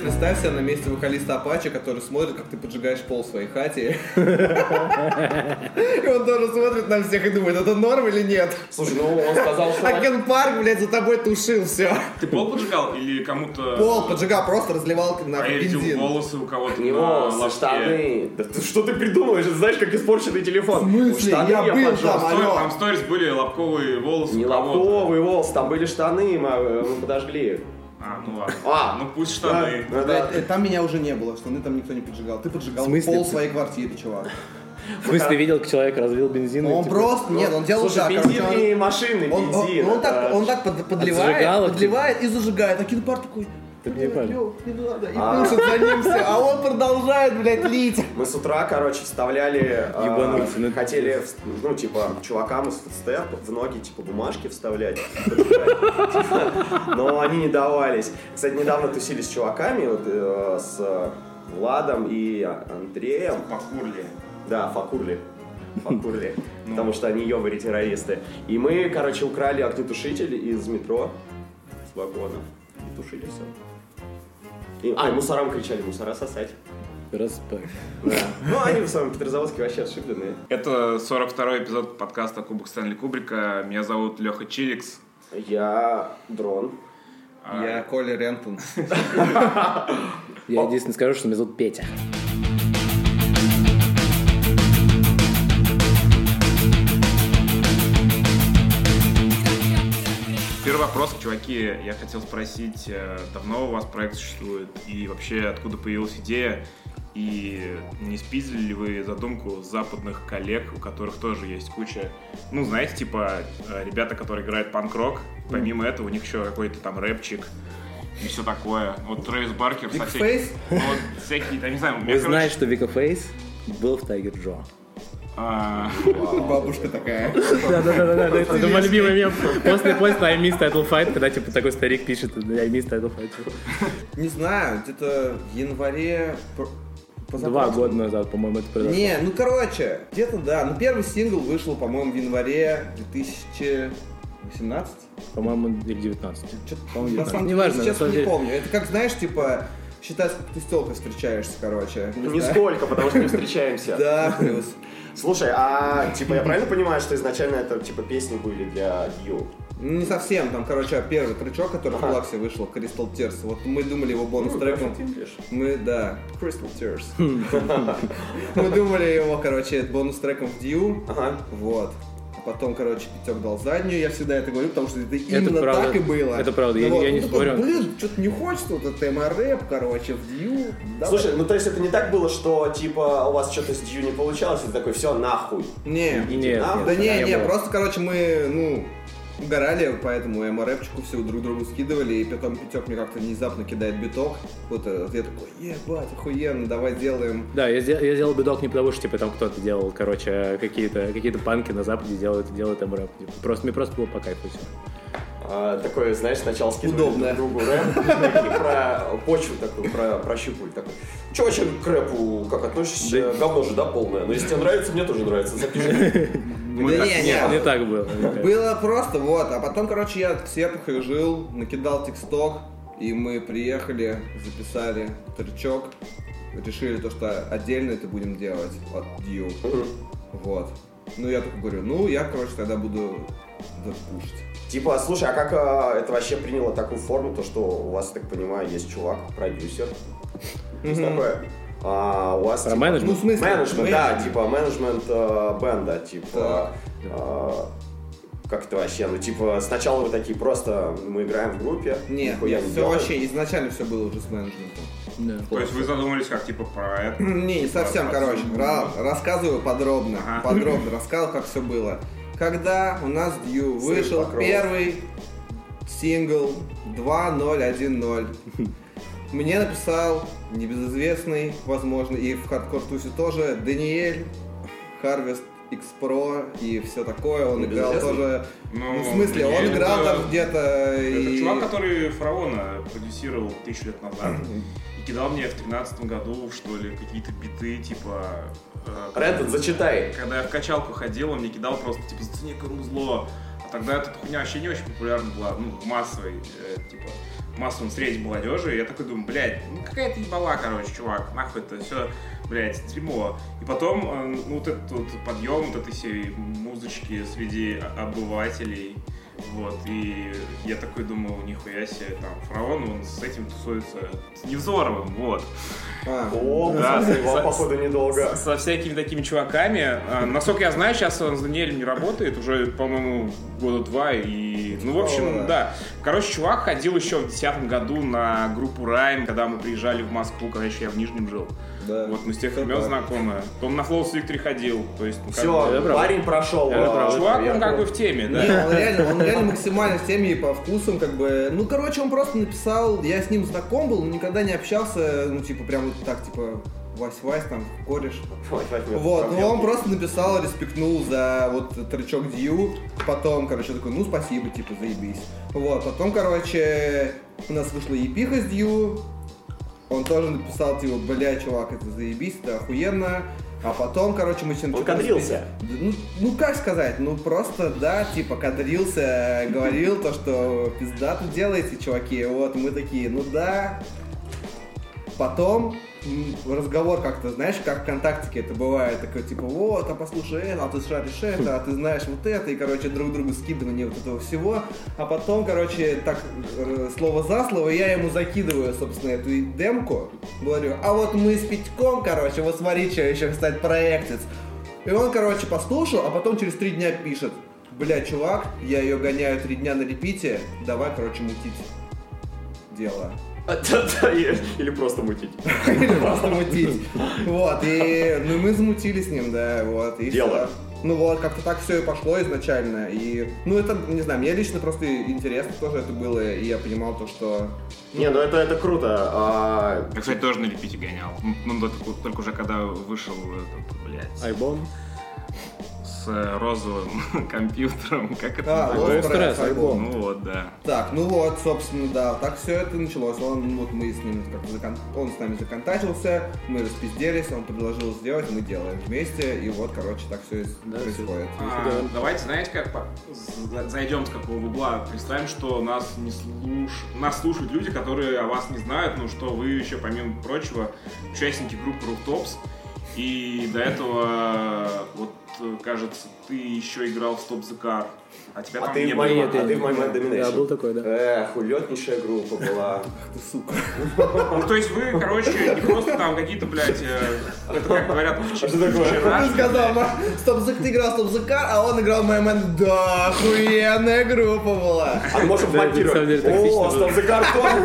Представь себя на месте вокалиста Апачи, который смотрит, как ты поджигаешь пол в своей хате. И он тоже смотрит на всех и думает, это норм или нет? Слушай, ну он сказал, что... А Кен Парк, блядь, за тобой тушил все. Ты пол поджигал или кому-то... Пол поджигал, просто разливал на А бензин. волосы у кого-то на штаны. Да ты, что ты придумываешь? Это знаешь, как испорченный телефон. В смысле? Штаны Я был поджег. там, алло. Там сторис были лобковые волосы Не лобковые волосы, там были штаны, мы, э, мы подожгли. А, ну ладно. А. Ну пусть штаны. Да, да. Блядь, э, Там меня уже не было, штаны там никто не поджигал. Ты поджигал смысле? пол своей квартиры, чувак. В смысле, ты видел, как человек разлил бензин? и Он типа- просто, нет, он делал Слушай, так, бензин короче, не машинный Он, он- бензин. он так, он так под- подливает, зажигалок, подливает и зажигает. А Кен Парк такой, Ты мне понял. «Лёв, не надо, и А. пушит за ним все, а он продолжает, блядь, лить. Мы с утра, короче, вставляли, э, Ебанулся, ну, хотели, ну, типа, чувакам из фудстеп в ноги, типа, бумажки вставлять. Но они не давались. Кстати, недавно тусили с чуваками, вот, э, с Владом и Андреем. Покурли. Да, факурли. Факурли. Потому что они ёбари-террористы. И мы, короче, украли огнетушитель из метро с вагона. И тушили все. И, а, и мусорам кричали, мусора сосать. Респект. Да. Ну, они в своем Петрозаводске вообще отшибленные. Это 42-й эпизод подкаста Кубок Стэнли Кубрика. Меня зовут Леха Чиликс. Я дрон. А, Я Коля Рентон. Я единственное скажу, что меня зовут Петя. Первый вопрос, чуваки, я хотел спросить, э, давно у вас проект существует и вообще откуда появилась идея? И не спиздили ли вы задумку западных коллег, у которых тоже есть куча, ну, знаете, типа, э, ребята, которые играют панк-рок, помимо этого у них еще какой-то там рэпчик и все такое. Вот Трэвис Баркер, всякими- Face? ну, вот всякие, я не знаю, Вы короче, знаете, что Вика Фейс был в Тайгер Джо. А, Бабушка такая. Да-да-да, это мой любимый мем. После, после I miss title fight, когда типа такой старик пишет I miss title fight. Не знаю, где-то в январе... Два года назад, по-моему, это произошло. Не, ну короче, где-то да. Ну первый сингл вышел, по-моему, в январе 2018. По-моему, или 19. Чё-то, По-моему, на 19. самом деле, Неважно, на честно, не помню. Это как, знаешь, типа, считай, сколько ты с телкой встречаешься, короче. Нисколько, потому что не встречаемся. Да, плюс. Слушай, а типа я правильно понимаю, что изначально это типа песни были для Дью? Ну, Не совсем, там, короче, первый тречок, который в Ага. Лаксе вышел, Crystal Tears. Вот мы думали его бонус треком. Мы, да, Crystal Tears. Мы думали его, короче, бонус треком в Дью. Ага. Вот. Потом, короче, Пятек дал заднюю, я всегда это говорю, потому что это именно правда. так и было. Это правда, я- Ну вот, я не такой, спорю. Блин, что-то не хочется, вот это тема рэп, короче, в Дью. Давай». Слушай, ну то есть это не так было, что типа у вас что-то с Дью не получалось, и ты такой, все, нахуй. Не, Идите Нет, нахуй. да не, не просто, короче, мы, ну, угорали, поэтому я рэпчику все друг другу скидывали, и потом Пятек мне как-то внезапно кидает биток. Вот этот, я такой, ебать, охуенно, давай сделаем. Да, я, я сделал бедок не потому, что типа там кто-то делал, короче, какие-то какие панки на Западе делают, делают там рэп. Типа, просто мне просто было по кайфу все. А, такое, знаешь, сначала Удобно. друг другу рэп, про почву такую, про, прощупывали такой. Че вообще к рэпу, как относишься? Говно же, да, полное? Но если тебе нравится, мне тоже нравится, запиши. мы Да так- не, не, не так было. Было просто, вот. А потом, короче, я с Серпухой жил, накидал тексток, и мы приехали, записали тречок, решили то, что отдельно это будем делать от Дью. Вот. Ну, я только говорю, ну, я, короче, тогда буду пушить. Типа, слушай, а как а, это вообще приняло такую форму, то, что у вас, так понимаю, есть чувак, продюсер, есть такое, а у вас... Про типа, менеджмент? Ну, в смысле? Менеджмент, да, типа менеджмент э, бенда, типа, Да. а, как это вообще, ну, типа, сначала вы такие просто, мы играем в группе, Нет, нет, не все делаем. вообще, изначально все было уже с менеджментом. Да. То есть вы задумались как, типа, про это? Не, не совсем, короче. Ра- рассказываю подробно. Ага. Подробно рассказывал, как все было. Когда у нас Дью Сын вышел Покрова. первый сингл 2010, мне написал небезызвестный, возможно, и в хардкор тусе тоже, Даниэль, Harvest X Pro и все такое. Он играл тоже... Ну, Ну, в смысле, он играл это- там где-то... Это и- чувак, который Фараона продюсировал тысячу лет назад. И кидал мне в тринадцатом году, что ли, какие-то биты, типа... Рэндон, зачитай. Когда я в качалку ходил, он мне кидал просто, типа, зацени музло. А тогда эта хуйня вообще не очень популярна была, ну, массовой, э, типа. массовом среди молодежи. И я такой думаю, блядь, ну какая-то ебала, короче, чувак, нахуй это все, блядь, дерьмо. И потом, э, ну, вот этот вот подъем вот этой всей музычки среди обывателей, вот, и я такой думаю, нихуя себе, там, фараон, он с этим тусуется, с Невзоровым, вот. А, О, Да, его, за- походу, недолго. С- Со всякими такими чуваками. А, Насколько я знаю, сейчас он с Даниэлем не работает, уже, по-моему, года два. И, ну, в общем, О, да. да. Короче, чувак ходил еще в 2010 году на группу Райм, когда мы приезжали в Москву, когда еще я в Нижнем жил. Да. Вот мы с тех времен так. знакомы. Он на Flow Victory ходил. То есть, ну, как Все, бы- Это правда. парень прошел. Это правда. Чувак, он как бы в теме, да. Не, он реально, он реально максимально в теме и по вкусам, как бы. Ну, короче, он просто написал, я с ним знаком был, но никогда не общался, ну, типа, прям вот так, типа, Вась-Вась, там, кореш. Вот, ну он просто написал, респектнул за вот тречок Дью, потом, короче, такой, ну спасибо, типа, заебись. Вот, потом, короче, у нас вышла епиха с Дью, он тоже написал, типа, бля, чувак, это заебись, это охуенно. А потом, короче, мы с ним... Он кадрился. Ну, ну, как сказать, ну, просто, да, типа, кадрился, говорил то, что пиздато делаете, чуваки, вот, мы такие, ну да. Потом разговор как-то, знаешь, как ВКонтактике это бывает, такой, типа, вот, а послушай это, а ты шаришь это, а ты знаешь вот это, и, короче, друг другу скидывание вот этого всего. А потом, короче, так, э, слово за слово, я ему закидываю, собственно, эту демку, говорю, а вот мы с Петьком, короче, вот смотри, что еще, кстати, проектец. И он, короче, послушал, а потом через три дня пишет, бля, чувак, я ее гоняю три дня на репите, давай, короче, мутить дело. Да-да, Или просто мутить. Или просто мутить. Вот, и ну, мы замутили с ним, да, вот. И Дело. Ну вот, как-то так все и пошло изначально. И, ну, это, не знаю, мне лично просто интересно тоже это было, и я понимал то, что... Не, ну это, это круто. А, Я, кстати, тоже на репите гонял. Ну, только, только уже когда вышел этот, блядь, Альбом. С э, розовым компьютером. Как это А, называется? Альбом. Ну вот, да. Так, ну вот, собственно, да, так все это началось. Он, вот мы с ним, как закон- он с нами законтачился, мы распизделись, он предложил сделать, мы делаем вместе, и вот, короче, так все Да, происходит. А, давайте, знаете, как зайдем с какого угла. Представим, что нас не слуш... нас слушают люди, которые о вас не знают, но что вы еще, помимо прочего, участники группы Rooftops. И до этого, вот, кажется, ты еще играл в Stop the Car. А тебя а там ты не в было. моей, а Нет, ты в Mad Да, был такой, да. Эх, улетнейшая группа была. Ты сука. Ну, то есть вы, короче, не просто там какие-то, блядь, э, это как говорят, А что такое? Он сказал, стоп за ты играл стоп за кар, а он играл Мэн. Да, охуенная группа была. А самом деле монтировать. О, было. стоп за картон,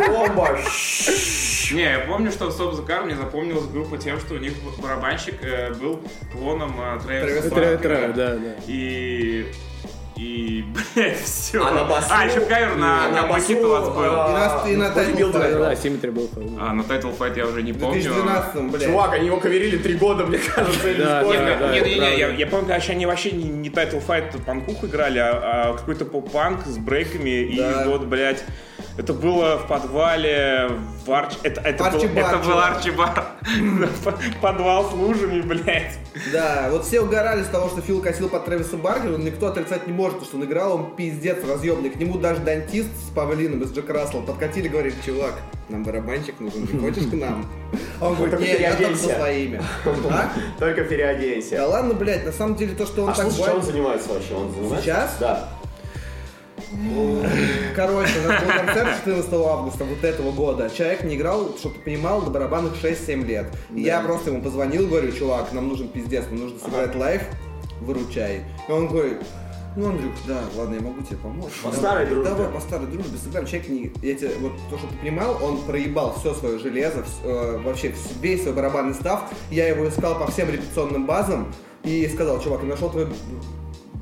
бомба. Не, я помню, что в Stop the Car мне запомнилась группа тем, что у них барабанщик э, был клоном э, Трэвиса Трэвис Баркера. Трэвис, да, да. И... И, блядь, все. А на басу- А, еще кавер на, А на на Макиту у вас был. а, И на- и на Title Да, играл. да, Симметри был. А, на Title Fight я уже не В помню. 2012 блядь. Чувак, они его коверили три года, мне кажется, или Да, сколько. Нет, да, нет, нет, нет, я, помню, конечно, они вообще не, не Title Fight панкуху играли, а, а какой-то поп-панк с брейками. И вот, блядь, это было в подвале в Арч... Это, это, был, Арчи-бар, это был. Арчи-бар. Подвал с лужами, блядь. Да, вот все угорали с того, что Фил косил под Трэвиса Баркера, но никто отрицать не может, что он играл, он пиздец разъемный. К нему даже дантист с павлином из Джек Рассела подкатили, говорит, чувак, нам барабанщик нужен, не хочешь к нам? А он говорит, Только не, я только переоденься». со своими. А? Только Да переоденься. ладно, блядь, на самом деле то, что он А так что, чем он занимается вообще? Он занимается? Сейчас? Да. Короче, у нас был концерт 14 августа вот этого года. Человек не играл, чтобы ты понимал, до барабанных 6-7 лет. И я просто ему позвонил, говорю, чувак, нам нужен пиздец, нам нужно сыграть live, выручай. И он говорит, ну, Андрюх, да, ладно, я могу тебе помочь. По Давай, старой дружбе. Давай, по старой дружбе сыграем. Человек не... Я тебе, вот то, что ты понимал, он проебал все свое железо, вс- э, вообще весь свой барабанный став. Я его искал по всем репетиционным базам и сказал, чувак, я нашел твой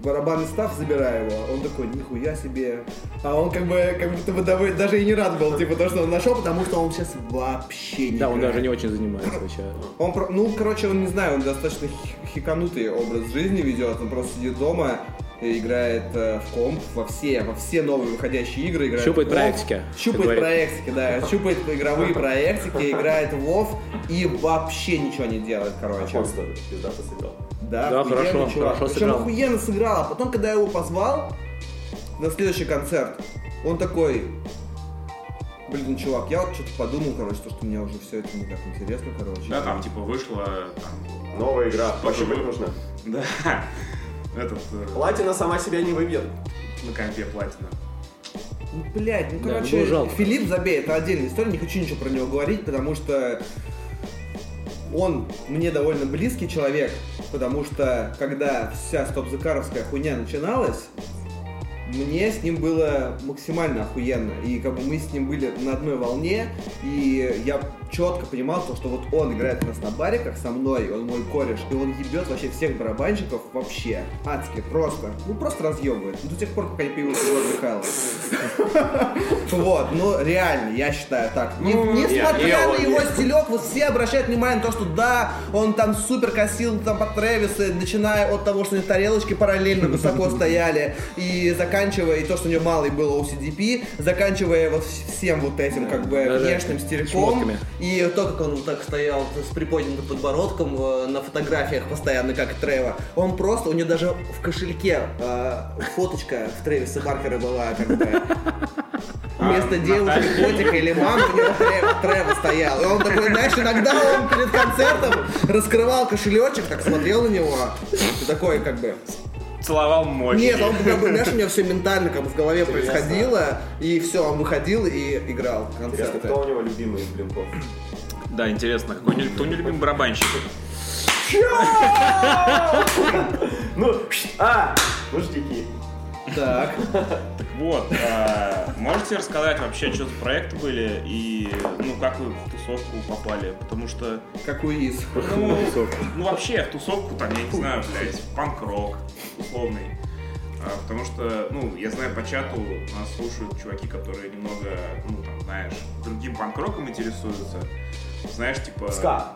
барабанный став, забирай его. Он такой, нихуя себе. А он как бы, как будто бы дав- даже и не рад был, типа, то, что он нашел, потому что он сейчас вообще не Да, он играет. даже не очень занимается вообще. Он, ну, короче, он не знаю, он достаточно хи- хиканутый образ жизни ведет. Он просто сидит дома, и играет э, в комп во все, во все новые выходящие игры. Играет Щупает проектики, Щупает проектики, да. Щупает игровые проектики, играет в WoW и вообще ничего не делает, короче. Он что, пиздато сыграл. Да, Да, хорошо, чувак. хорошо Причем сыграл. охуенно сыграл. А потом, когда я его позвал на следующий концерт, он такой, Блин, чувак, я вот что-то подумал, короче, то, что мне уже все это не так интересно, короче. Да, там типа вышла там, Новая игра. Пощупать было. нужно. да, этот э, Платина сама себя не выбьет. на компе платина. Ну, блядь, ну, Да, короче, было жалко. Филипп Забей, это отдельная история, не хочу ничего про него говорить, потому что он мне довольно близкий человек, потому что когда вся стоп-закаровская хуйня начиналась, мне с ним было максимально охуенно. И как бы мы с ним были на одной волне, и я четко понимал, то, что вот он играет у нас на бариках со мной, он мой кореш, и он ебет вообще всех барабанщиков вообще. Адски, просто. Ну, просто разъебывает. Ну, до тех пор, пока не появился Егор Михайлов. Вот, ну, реально, я считаю так. Ну, Несмотря на его стилек, вот все обращают внимание на то, что да, он там супер косил там под Трэвиса, начиная от того, что у него тарелочки параллельно высоко стояли, и заканчивая, и то, что у него малый был OCDP, заканчивая вот всем вот этим как бы внешним стильком. И то, как он так стоял с приподнятым подбородком э, на фотографиях постоянно, как Трева, он просто, у него даже в кошельке э, фоточка в Трэвиса Баркера была, как бы, вместо А, девушки, котика или мамы, у него Трева стоял. И он такой, знаешь, иногда он перед концертом раскрывал кошелечек, так смотрел на него, и такой, как бы, Целовал мочи. нет, он как бы, знаешь, у него все ментально как бы в голове происходило, и все, он выходил и играл Интересно, концерты. кто у него любимый из блинков? Да, интересно, какой не- кто не любим барабанщик? Ну, а, нуждики. Так. Так вот, а, можете рассказать вообще, что за проекты были и ну как вы в тусовку попали? Потому что, Какой из? ну, ну вообще в тусовку там, я не знаю, блядь, панк-рок условный. А, потому что, ну, я знаю, по чату нас слушают чуваки, которые немного, ну, там, знаешь, другим панк-роком интересуются. Знаешь, типа... Ска.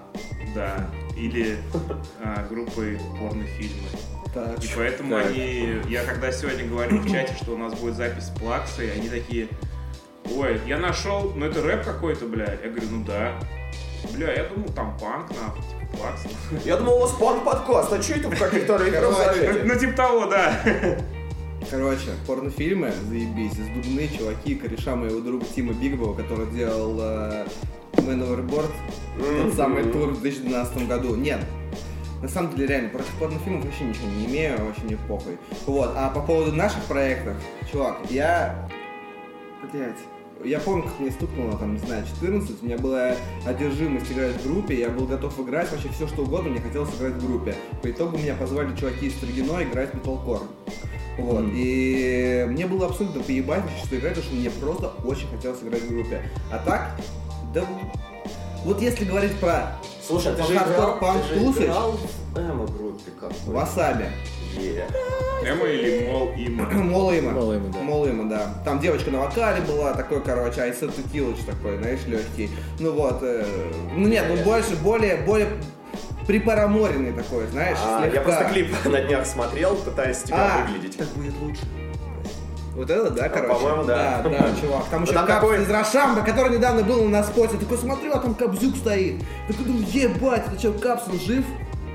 Да. Или а, группой порнофильмы. Так. И поэтому Так. они... Я когда сегодня говорил в чате, что у нас будет запись с плаксой, они такие... Ой, я нашел, ну это рэп какой-то, бля. Я говорю, ну да. Бля, я думал, там панк, нахуй, типа плакса. Я думал, у вас панк-подкаст, а что это вы каких-то зовете? Ну типа того, да. Короче, порнофильмы, заебись, из Дубны, чуваки, кореша моего друга Тима Бигбова, который делал э, Man Overboard, тот самый тур в 2012 году. Нет, на самом деле, реально, против порнофильмов вообще ничего не имею, вообще не похуй. Вот, а по поводу наших проектов, чувак, я... Блять, я помню, как мне стукнуло, там, не знаю, 14, у меня была одержимость играть в группе, я был готов играть вообще все, что угодно, мне хотелось играть в группе. По итогу меня позвали чуваки из Строгино играть в металкор. Вот, и мне было абсолютно поебать что играть, потому что мне просто очень хотелось играть в группе. А так, да, вот если говорить про Слушай, ты же играл, панк ты же играл в эмо-группе какой Васаби, Е. Эмо или Мол Има. Молыма. Молыма, да. Молыма, да. Там девочка на вокале была, такой, короче, Айсет Текилыч такой, знаешь, легкий. Ну вот, э, ну нет, ну больше, более, более припараморенный такой, знаешь, А, слегка. я просто клип на днях смотрел, пытаясь тебя А, выглядеть. так будет лучше. Вот это, да, короче? По-моему, да. Да, да, чувак. Там Ну, еще там Капс такой- из Рошамба, который недавно был на споте. Такой смотрю, а там Кобзюк стоит. Такой думаю, ебать, это что, Капсул жив?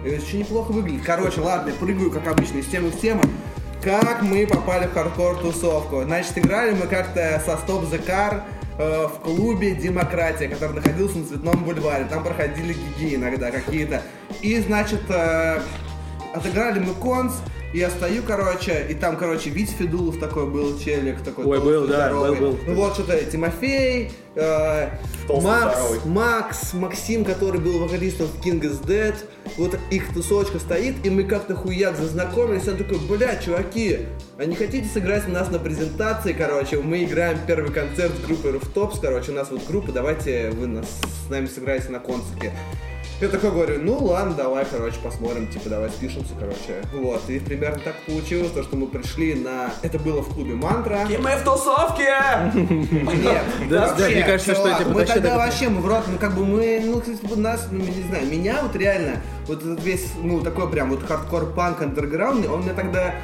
И еще неплохо выглядит. Короче, ладно, прыгаю, как обычно, из темы в тему. Как мы попали в хардкор-тусовку? Значит, играли мы как-то со Stop the Car э, в клубе «Демократия», который находился на Цветном бульваре. Там проходили гиги иногда какие-то. И, значит, э, отыграли мы конс, и я стою, короче, и там, короче, Вить Федулов такой был, челик такой. Ой, толстый, был, да, здоровый. был, был. Ну вот что-то Тимофей, э, Толстый, Макс, здоровый. Макс, Максим, который был вокалистом в King is Dead. Вот их тусовочка стоит, и мы как-то хуяк зазнакомились. Он такой, бля, чуваки, а не хотите сыграть у нас на презентации, короче? Мы играем первый концерт с группой Rooftops, короче, у нас вот группа, давайте вы нас, с нами сыграете на концерте. Я такой говорю, ну ладно, давай, короче, посмотрим, типа, давай спишемся, короче. Вот, и примерно так получилось, то, что мы пришли на... Это было в клубе Мантра. И мы в тусовке! Нет, Да, мне кажется, что мы тогда вообще, мы в рот, ну как бы мы, ну нас, ну, не знаю, меня вот реально вот этот весь, ну, такой прям вот хардкор-панк андерграундный, он меня тогда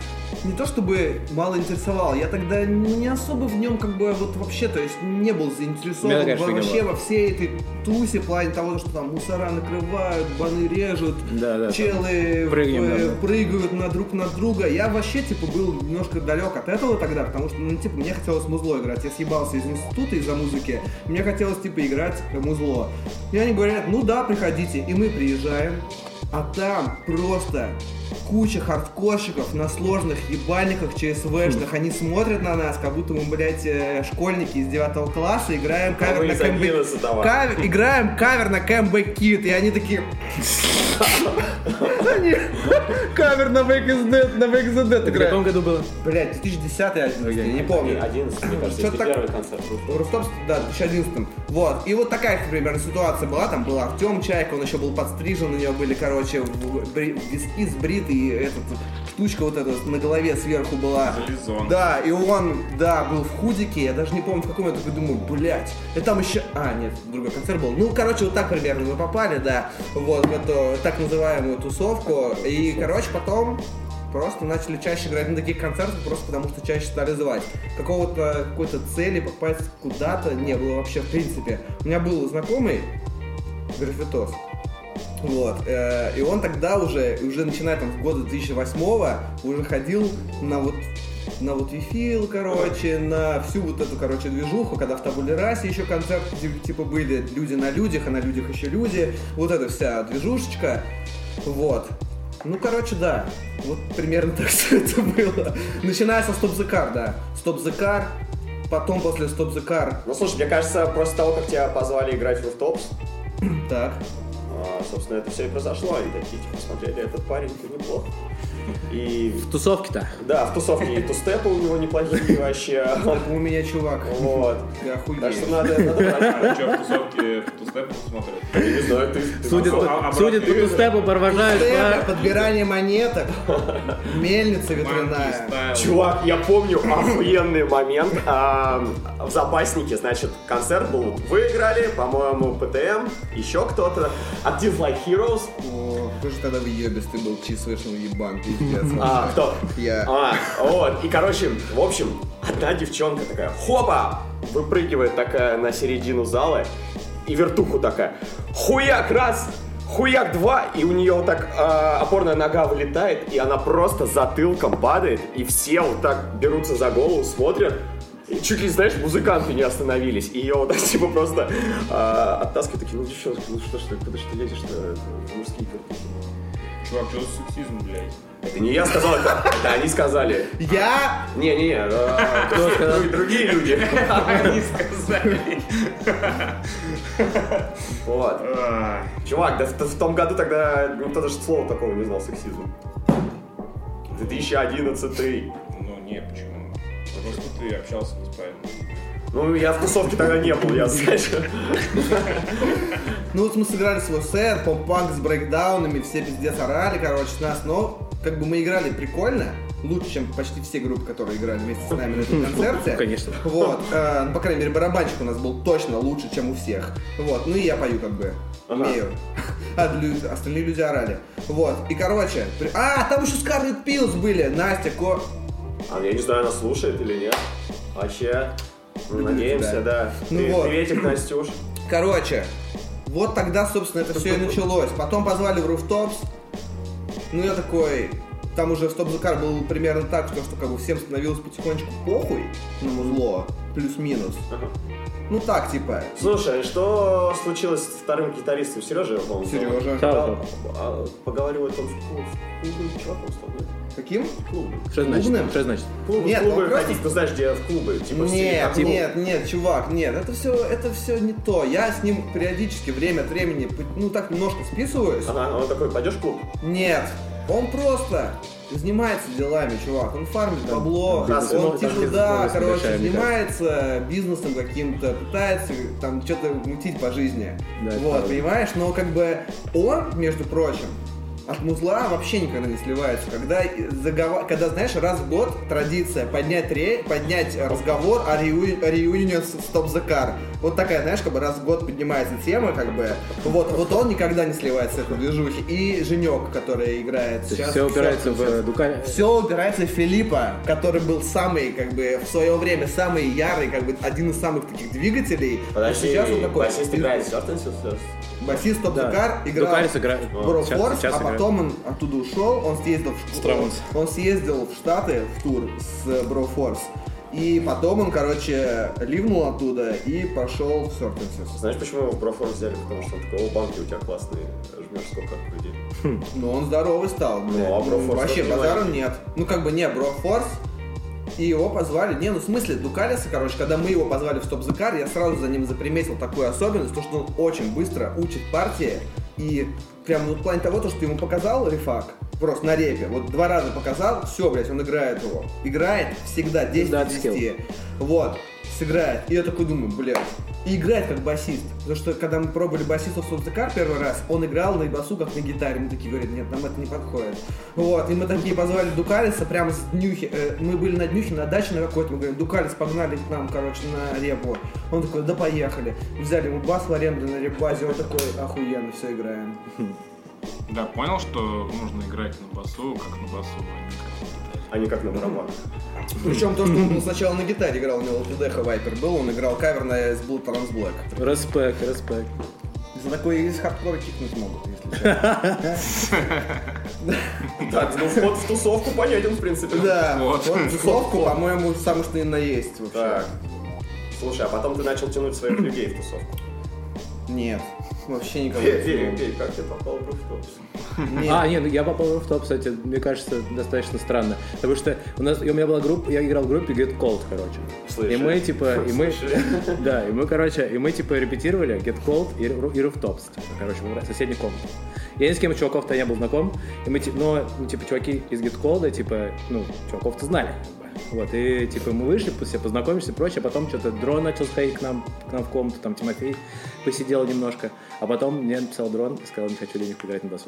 не то чтобы мало интересовал, я тогда не особо в нем как бы вот вообще, то есть не был заинтересован Меня, конечно, во- не вообще во всей этой тусе в плане того, что там мусора накрывают, баны режут, Да, да. челы Прыгаем, э, да. прыгают на друг на друга. Я вообще, типа, был немножко далек от этого тогда, потому что, ну, типа, мне хотелось музло играть. Я съебался из института из-за музыки. Мне хотелось, типа, играть музло. И они говорят, ну да, приходите. И мы приезжаем, а там просто куча хардкорщиков на сложных ебальниках ЧСВшных. Они смотрят на нас, как будто мы, блядь, э, школьники из 9 класса, играем кавер на из Comeba- 11-го. кавер- Играем кавер на Comeback Kid. И они такие... Они кавер на Wake is Dead, на Wake the Dead Это в играют. каком году было? Блять, 2010 11 я не помню. 11, мне кажется, так- первый концерт. Руфтопс, да, в 2011 Вот. И вот такая примерно ситуация была. Там был Артем Чайка, он еще был подстрижен, у него были, короче, в- бри- сбриты, и этот, штучка вот эта на голове сверху была. Зализон. Да, и он, да, был в худике, я даже не помню, в каком я такой думаю, блять, и там еще, а, нет, другой концерт был. Ну, короче, вот так примерно мы попали, да, вот, в эту так называемую тусовку, и, короче, потом просто начали чаще играть на таких концертах, просто потому что чаще стали звать. Какого-то, какой-то цели попасть куда-то не было вообще, в принципе. У меня был знакомый, графитос, вот. э, и он тогда уже, уже начиная там с года 2008 уже ходил на вот на вот Вифил, короче, на всю вот эту, короче, движуху, когда в Табуле Расе еще концерты ти- типа были, люди на людях, а на людях еще люди, вот эта вся движушечка, вот. Ну, короче, да, вот примерно так все это было. Начиная со Stop the Car, да. Stop the Car, потом после Stop the Car, Ну, слушай, мне кажется, после того, как тебя позвали играть в Rooftops, так. А, собственно, это все и произошло. И такие, типа, смотрели, этот парень-то неплох. И В тусовке-то. да, в тусовке и тустепы у него неплохие вообще. У меня чувак. Вот. Я Так что надо, брать. А что, в тусовке в тустеп смотрят? Не знаю, ты... Судят, а- по, тустепу, провожают подбирание монеток, мельница ветряная. Чувак, я помню охуенный момент. а, в запаснике, значит, концерт был. Вы играли, по-моему, ПТМ, еще кто-то. От Tears Like Heroes. О, кто же тогда в ебис ты был чиз вышел ебан, пиздец. А, кто? Я. А, вот. И, короче, в общем, одна девчонка такая, хопа, выпрыгивает такая на середину зала и вертуху такая, хуяк раз, хуяк два, и у нее вот так а, опорная нога вылетает, и она просто затылком падает, и все вот так берутся за голову, смотрят, и чуть ли, знаешь, музыканты не остановились, и ее вот так типа просто а, оттаскивают, такие, ну девчонка, ну что ж ты, куда ж ты лезешь-то, мужские вертухи. Чувак, что за сексизм, блядь? Это не я сказал, это, это они сказали. Я? Не-не-не, э, друг- другие люди. Они сказали. Вот. Чувак, да в, том году тогда никто даже слова такого не знал, сексизм. 2011 Ну, не, почему? Просто ты общался неправильно. Ну, я в тусовке тогда не был, я, знаешь. Ну вот мы сыграли свой сет, поп-панк с брейкдаунами, все пиздец орали, короче, нас, но как бы мы играли прикольно, лучше, чем почти все группы, которые играли вместе с нами на этом концерте. Конечно. Вот, э, ну, по крайней мере, барабанщик у нас был точно лучше, чем у всех. Вот, ну и я пою как бы, Ага. умею. А лю- остальные люди орали. Вот, и короче, при- а, там еще Скарлетт Пилс были, Настя, Ко... А я не знаю, она слушает или нет. Вообще. Ну, надеемся, тебя. да. Ну При- вот. Приветик, Настюш. Короче, вот тогда, собственно, это все и началось. Потом позвали в Rooftops. Ну, я такой... Там уже the Car было примерно так, что, что как бы всем становилось потихонечку похуй на музло, плюс-минус. Ага. Ну так, типа, Слушай, что случилось с вторым гитаристом Сережей? по-моему, Сережа. Да, Да, а, в клуб, в клубе чуваком стал, нет? Каким? Клубы. Что значит? Клубным? Что значит? Клубы, Нет, клубы он просто- ходить, ты знаешь, где в клубы, типа в стиле Нет, клуб. нет, нет, чувак, нет, это все, это все не то. Я с ним периодически время от времени, ну так немножко списываюсь. Ага, он такой, пойдешь в клуб? Нет, он просто занимается делами, чувак. Он фармит бабло, там он бизнес- типа, да, короче, занимается бизнесом каким-то, пытается там что-то мутить по жизни. Да, вот, понимаешь? Но как бы он, между прочим, от музла вообще никогда не сливаются. Когда, загова- когда знаешь, раз в год традиция поднять, ре- поднять разговор о, реу- о реюнионе с Stop the Car. Вот такая, знаешь, как бы раз в год поднимается тема, как бы. Вот, вот он никогда не сливается с этой движухи. И Женек, который играет сейчас. Все упирается в Дукале. Все упирается в Филиппа, который был самый, как бы, в свое время самый ярый, как бы, один из самых таких двигателей. Подожди, сейчас он такой. басист играет? Басист Топ Да. Кар играл Дукалис играет. Бро Сейчас- Форс, сейчас а играет. Потом он оттуда ушел, он съездил в Страванс. он съездил в Штаты в тур с Бро Форс. И потом он, короче, ливнул оттуда и пошел в Сёртенсис. Знаешь, почему его в Брофорс взяли? Потому что он такой, о, банки у тебя классные, жмешь сколько людей. Ну, он здоровый стал. блядь. Ну, а Бро Форс Вообще, маленький. нет. Ну, как бы, не, Бро Форс. И его позвали. Не, ну, в смысле, Дукалиса, короче, когда мы его позвали в Стоп Car, я сразу за ним заприметил такую особенность, то, что он очень быстро учит партии. И прям, ну, в плане того, то, что ему показал рефак, просто на репе, вот два раза показал, все, блядь, он играет его. Играет всегда 10 Да, из скилл. 10. Вот, сыграет. И я такой думаю, блядь, и играет как басист. Потому что когда мы пробовали басистов в Car первый раз, он играл на басу как на гитаре. Мы такие говорят, нет, нам это не подходит. Вот, и мы такие позвали Дукалиса прямо с днюхи. э, мы были на днюхе, на даче на какой-то, мы говорим, Дукалис, погнали к нам, короче, на репу. Он такой, да поехали. Взяли ему бас в аренду на реп-базе, он такой, охуенно, все играем. Да, понял, что нужно играть на басу, как на басу, а не как на. А не как на барабанах. Причем то, что он сначала на гитаре играл, у него LTD Вайпер был, он играл кавер на S Blue Trans Black. Респект, респект. За такое из хардкора кикнуть могут, если. Так, ну вход в тусовку понятен, в принципе. Да, Вот. вот тусовку, по-моему, самое что ни на есть вообще. Так. Слушай, а потом ты начал тянуть своих людей в тусовку. Нет, вообще никого. Пей, пей, пей, как ты попал в Руфтопс? Нет. А, нет, ну я попал в топ, кстати, мне кажется, достаточно странно. Потому что у нас, у меня была группа, я играл в группе Get Cold, короче. Слышали? И мы, типа, и мы, Слышали? да, и мы, короче, и мы, типа, репетировали Get Cold и, и Rooftops, типа, короче, в соседней комнате. Я ни с кем из чуваков-то не был знаком, и мы, ти- но, ну, типа, чуваки из Get Cold, типа, ну, чуваков-то знали. Вот, и, типа, мы вышли, все познакомились и прочее, а потом что-то дрон начал сходить к нам, к нам в комнату, там Тимофей посидел немножко, а потом мне написал дрон и сказал, не хочу денег играть на басу.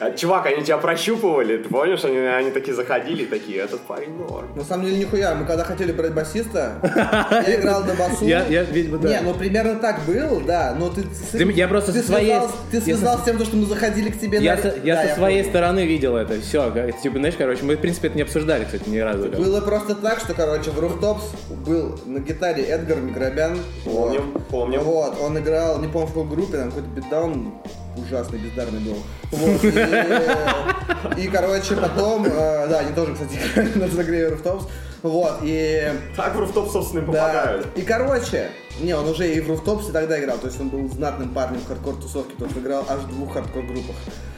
А, Чувак, они тебя прощупывали, ты помнишь? Они, они такие заходили, такие, этот парень норм. На самом деле нихуя, мы когда хотели брать басиста, я играл на басу. Я, я, видимо, да. Не, ну примерно так было, да, но ты... Ты- я просто ты своей- связал- Ты я связал со- с тем, что мы заходили к тебе Я, на... со, я Да, со своей понял. стороны видел это, все, типа, знаешь, короче, мы, в принципе, это не обсуждали, кстати, ни разу. как. Было просто так, что, короче, в Рухтопс был на гитаре Эдгар Миграбян. Помним, вот. помним. Вот, он играл, не помню в какой группе, там какой-то битдаун ужасный, бездарный был. Вот, и, и, короче, потом, э, да, они тоже, кстати, на разогреве Рухтопс. Вот, и... Так в Руфтоп, собственно, и Да. попадают. И короче, не, он уже и в Руфтопсе тогда играл, то есть он был знатным парнем в хардкор-тусовке, то есть он играл аж в двух хардкор-группах.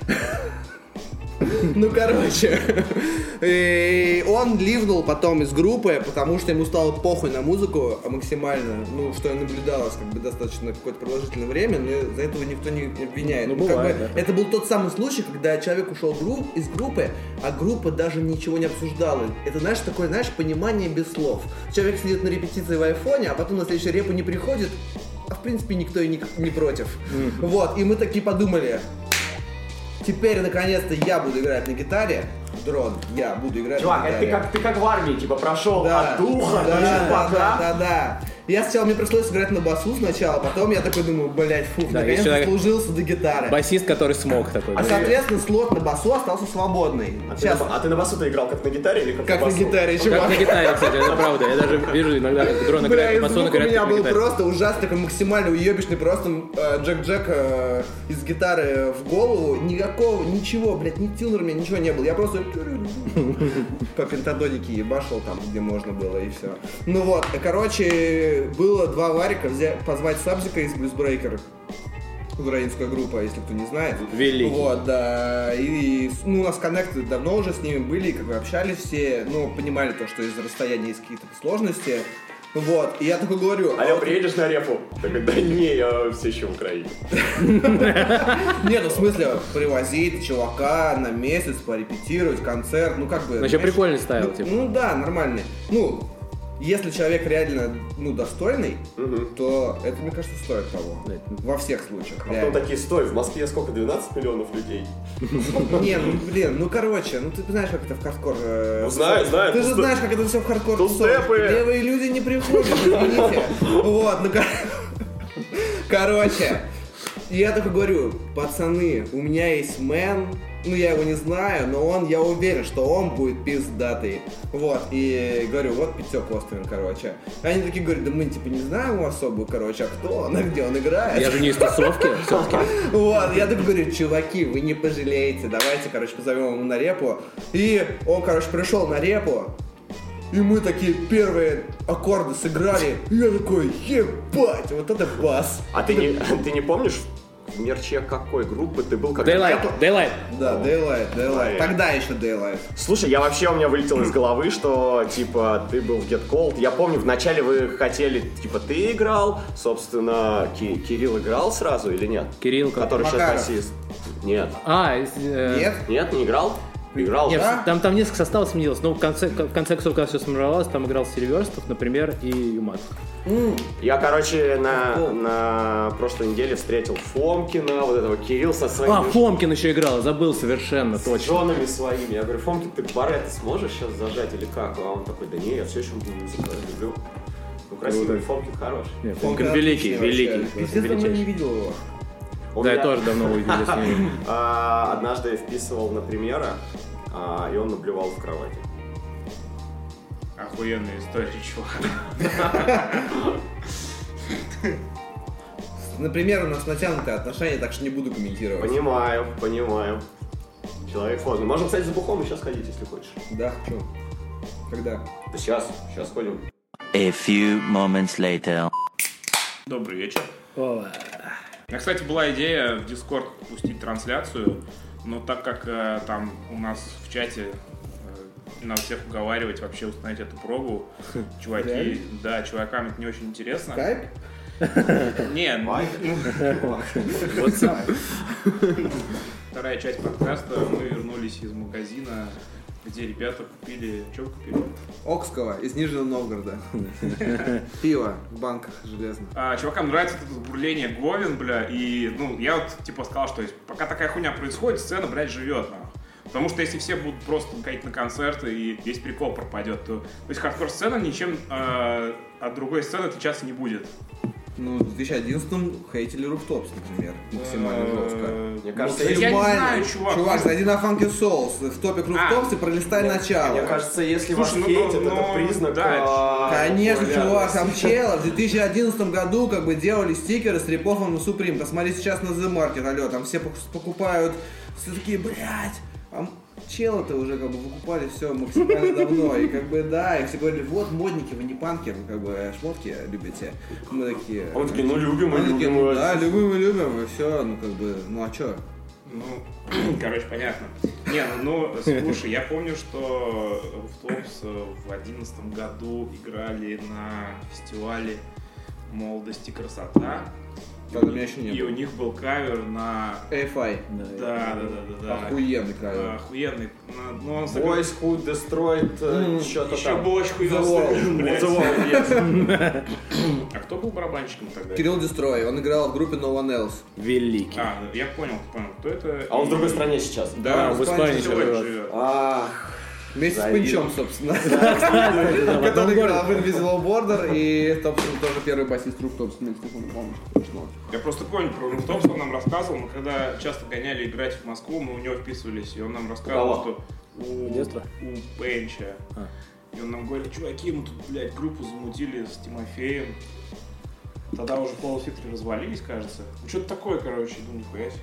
Ну, короче, и он ливнул потом из группы, потому что ему стало похуй на музыку максимально, ну, что и наблюдалось как бы достаточно какое-то продолжительное время, но за этого никто не обвиняет. Ну, как бывает, бы, да. Это был тот самый случай, когда человек ушел гру- из группы, а группа даже ничего не обсуждала. Это, знаешь, такое, знаешь, понимание без слов. Человек сидит на репетиции в айфоне, а потом на следующую репу не приходит, а в принципе никто и не, не против. Вот, и мы такие подумали, теперь наконец-то я буду играть на гитаре, дрон, я буду играть Чувак, на это гитаре. ты как, ты как в армии, типа, прошел Да, от духа да, до да, да, да, да. Я сначала мне пришлось играть на басу сначала, потом я такой думаю, блять, фу, Да, человек- служился до гитары. Басист, который смог такой. А соответственно слот на басу остался свободный. А ты, Сейчас, на, а ты на басу-то играл как на гитаре или как, как на басу? гитаре, чувак. Как на гитаре, кстати, это правда. Я даже вижу иногда, как дрон играет на басу, он звук у играет меня как на был просто ужасный, такой максимально уебищный, просто э, Джек-Джек э, из гитары в голову, никакого, ничего, блядь, ни тюнер у меня, ничего не было, я просто по пентадонике ебашил там, где можно было, и все. Ну вот, и, было два варика, взять, позвать Сабзика из Bluesbreaker, украинская группа, если кто не знает. Великий. Вот, да. И, ну, у нас коннекты давно уже с ними были, как бы общались все, ну, понимали то, что из-за расстояния есть какие-то сложности. Вот, и я такой говорю, а Алло, вот- приедешь на репу? Такой, да не, я все еще в Украине. не, ну в смысле, привозить чувака на месяц, порепетировать, концерт, ну как бы... Ну, еще знаешь, прикольно ставил, ну, типа. Ну да, нормальный. Ну, если человек реально, ну, достойный, Мгм. то это, мне кажется, стоит того. Во всех случаях. А потом реально. такие, стой, в Москве сколько, 12 миллионов людей? Не, ну блин, ну короче, ну ты знаешь, как это в хардкор. э, Ну, знаю, знаю, Ты же знаешь, как это все в хардкор. Левые люди не приходят, извините. Вот, ну кор- короче. Я только говорю, пацаны, у меня есть мэн, ну я его не знаю, но он, я уверен, что он будет пиздатый. Вот, и говорю, вот Пятек Острин, короче. Они такие говорят, да мы типа не знаем его особо, короче, а кто он, а где он играет? Я же не из тусовки, все-таки. Вот, я так говорю, чуваки, вы не пожалеете, давайте, короче, позовем его на репу. И он, короче, пришел на репу, и мы такие первые аккорды сыграли. И я такой, ебать, вот это бас. А ты не, ты не помнишь, в мерче какой группы ты был? Когда... Daylight, Daylight. Да, Daylight, Daylight. Тогда еще Daylight. Слушай, я вообще, у меня вылетело из головы, что, типа, ты был в Get Cold. Я помню, вначале вы хотели, типа, ты играл, собственно, Ки- Кирилл играл сразу или нет? Кирилл Который Макаров. сейчас басист. Нет. А, э, Нет? Нет, не играл? Играл Нет. Да? там, там несколько составов сменилось. Но в конце, в конце концов, когда все сформировалось, там играл Сильверстов, например, и Юмат. Я, короче, на, на прошлой неделе встретил Фомкина, вот этого Кирилл со своими А, Фомкин еще играл, забыл совершенно, с точно. женами своими. Я говорю, Фомкин, ты барет сможешь сейчас зажать или как? А он такой, да не, я все еще музыку, я люблю. Ну, красивый, Фомкин хорош. Не, Он Фомкин великий, великий. Пиздец, давно не видел его. Он Да, я тоже давно увидел с ним. А, однажды я вписывал на премьера, а, и он наблевал в кровати. Охуенная история, чувак. Например, у нас натянутые отношения, так что не буду комментировать. Понимаю, понимаю. Человек сложный. Можем, кстати, за бухом еще сходить, если хочешь. Да, хочу. Когда? Да сейчас, сейчас ходим. A few moments later. Добрый вечер. О, У меня, кстати, была идея в Discord пустить трансляцию, но так как э, там у нас в чате э, надо всех уговаривать вообще установить эту прогу, чуваки, Реально? да, чувакам это не очень интересно. Скайп? Не, ну, вторая часть подкаста, мы вернулись из магазина, где ребята купили, что вы купили? Окского из Нижнего Новгорода. Пиво в банках железных. А, чувакам нравится это бурление Говен, бля, и, ну, я вот, типа, сказал, что есть, пока такая хуйня происходит, сцена, блядь, живет, нахуй. Потому что если все будут просто ходить на концерты и весь прикол пропадет, то, то есть хардкор-сцена ничем э, от другой сцены отличаться не будет. Ну, в 2011-м хейтили Руфтопс, например, максимально жестко. Э, Мне кажется, ну, я не знаю, чувак. Чувак, зайди на Funky Souls, в топик Руфтопс и пролистай начало. Мне кажется, если вас ну, хейтят, ну, это признак да, а, Конечно, чувак, там чело в 2011 году как бы делали стикеры с репофом на Supreme. Посмотри сейчас на The Market, алло, там все пок- покупают, все такие, блядь, челы-то уже как бы выкупали все максимально давно. И как бы да, и все говорили, вот модники, вы не панки, вы как бы шмотки любите. Мы такие... А мы такие, ну любим, мы любим. ну да, любим, мы любим, и все, ну как бы, ну а чё? Ну, короче, понятно. Не, ну, ну, слушай, я помню, что Руфтопс в одиннадцатом году играли на фестивале молодости красота. Тогда меня еще не И у них был кавер на... AFI. Да, да, да, да, да. Охуенный кавер. Охуенный. На- Ну, он Boys Who Destroyed э, М, что-то Еще там. Wall, yes. А кто был барабанщиком тогда? Кирилл Дестрой, он играл в группе No One Else. Великий. А, я понял, понял, кто это. А он в другой стране сейчас. Да, в Испании живет. Ах, Вместе с. Пынчом, собственно. Который играл в. Invisible Border и, собственно, тоже первый басист помнишь, точно. Я просто помню про Руфтопс, он нам рассказывал, мы когда часто гоняли играть в Москву, мы у него вписывались, и он нам рассказывал, что у, у Пенча. А. И он нам говорит, чуваки, мы тут, блядь, группу замутили с Тимофеем. Тогда уже Duty развалились, кажется. Ну, что-то такое, короче, ну, нихуя себе.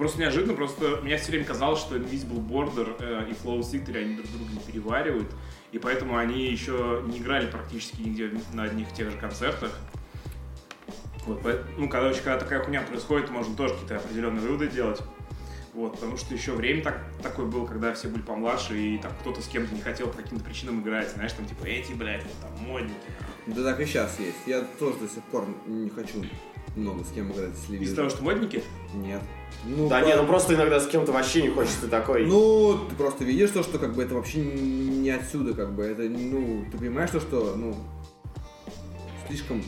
Просто неожиданно, просто мне все время казалось, что Invisible Border э, и Flow Victory, они друг друга не переваривают, и поэтому они еще не играли практически нигде на одних тех же концертах. Вот, ну, короче, когда такая хуйня происходит, можно тоже какие-то определенные выводы делать. Вот, потому что еще время так, такое было, когда все были помладше, и там кто-то с кем-то не хотел по каким-то причинам играть, знаешь, там типа эти, блядь, вот там модники. Да так и сейчас есть. Я тоже до сих пор не хочу много с кем играть, если Из-за того, что модники? Нет. Ну, Да по- не, ну просто иногда с кем-то вообще не хочется, ты такой... Ну, ты просто видишь то, что как бы это вообще не отсюда, как бы это, ну, ты понимаешь то, что, ну, слишком,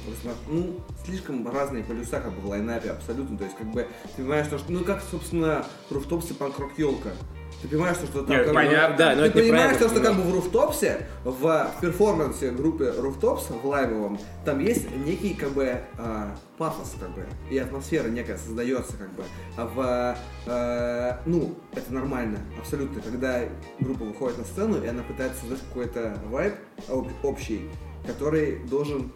ну, слишком разные полюса как бы в лайнапе абсолютно, то есть как бы ты понимаешь то, что, ну как, собственно, в Руфтопсе панк-рок елка. Ты понимаешь, то, что там Нет, как понятно. бы, Да, но ты это понимаешь то, неправильно, что как бы в Руфтопсе, в перформансе группы Руфтопс в лайвовом, там есть некий как бы а, пафос как бы и атмосфера некая создается как бы. А в э, ну это нормально абсолютно, когда группа выходит на сцену и она пытается создать какой-то вайб об- общий, который должен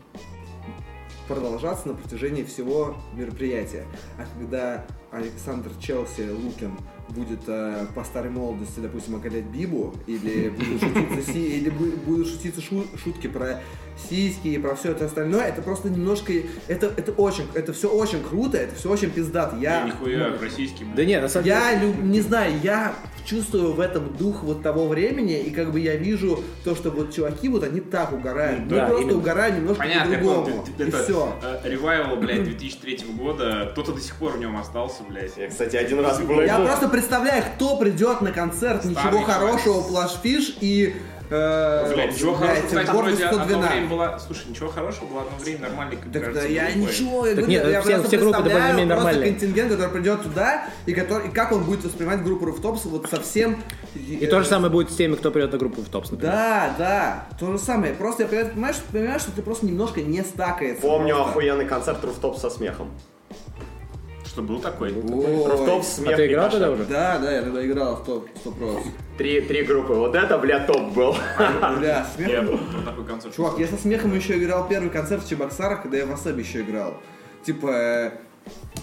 продолжаться на протяжении всего мероприятия. А когда Александр Челси Лукин будет э, по старой молодости, допустим, оголять Бибу, или будут шутиться, или бу- будут шутиться шу- шутки про сиськи и про все это остальное, это просто немножко, это, это очень, это все очень круто, это все очень пиздато. Я, Нихуя, российский. Да нет, на самом деле... я лю- не знаю, я чувствую в этом дух вот того времени, и как бы я вижу то, что вот чуваки вот они так угорают. Мы Да, просто именно. угораем немножко Понятно, я по-другому. помню, И это все. э, ревайвал, блядь, 2003 года, кто-то до сих пор в нем остался, блядь. Я, кстати, один раз был... Я просто представляю, кто придет на концерт Старый Ничего хорошего, Плашфиш и... э, ничего хорошего, кстати, вроде одно 112. время была... Слушай, ничего хорошего было одно время нормальной, да, я ничего, я говорю, нет, я все- просто все группы представляю просто нормальные. контингент, который придет туда, и, который, и как он будет воспринимать группу Руфтопс вот совсем... И то же самое будет с теми, кто придет на группу в топс, например. Да, да, то же самое. Просто я понимаю- понимаешь, понимаешь, что ты просто немножко не стакается. Помню просто. охуенный концерт Руфтоп со смехом. Что был такой? Ой. Руфтоп смех А ты играл тогда уже? Да, да, я тогда играл в топ, в топ Рос. Три, три группы. Вот это, бля, топ был. Бля, смех. Я был про такой концерт. Чувак, я со смехом еще играл первый концерт в Чебоксарах, когда я в Асабе еще играл. Типа, э,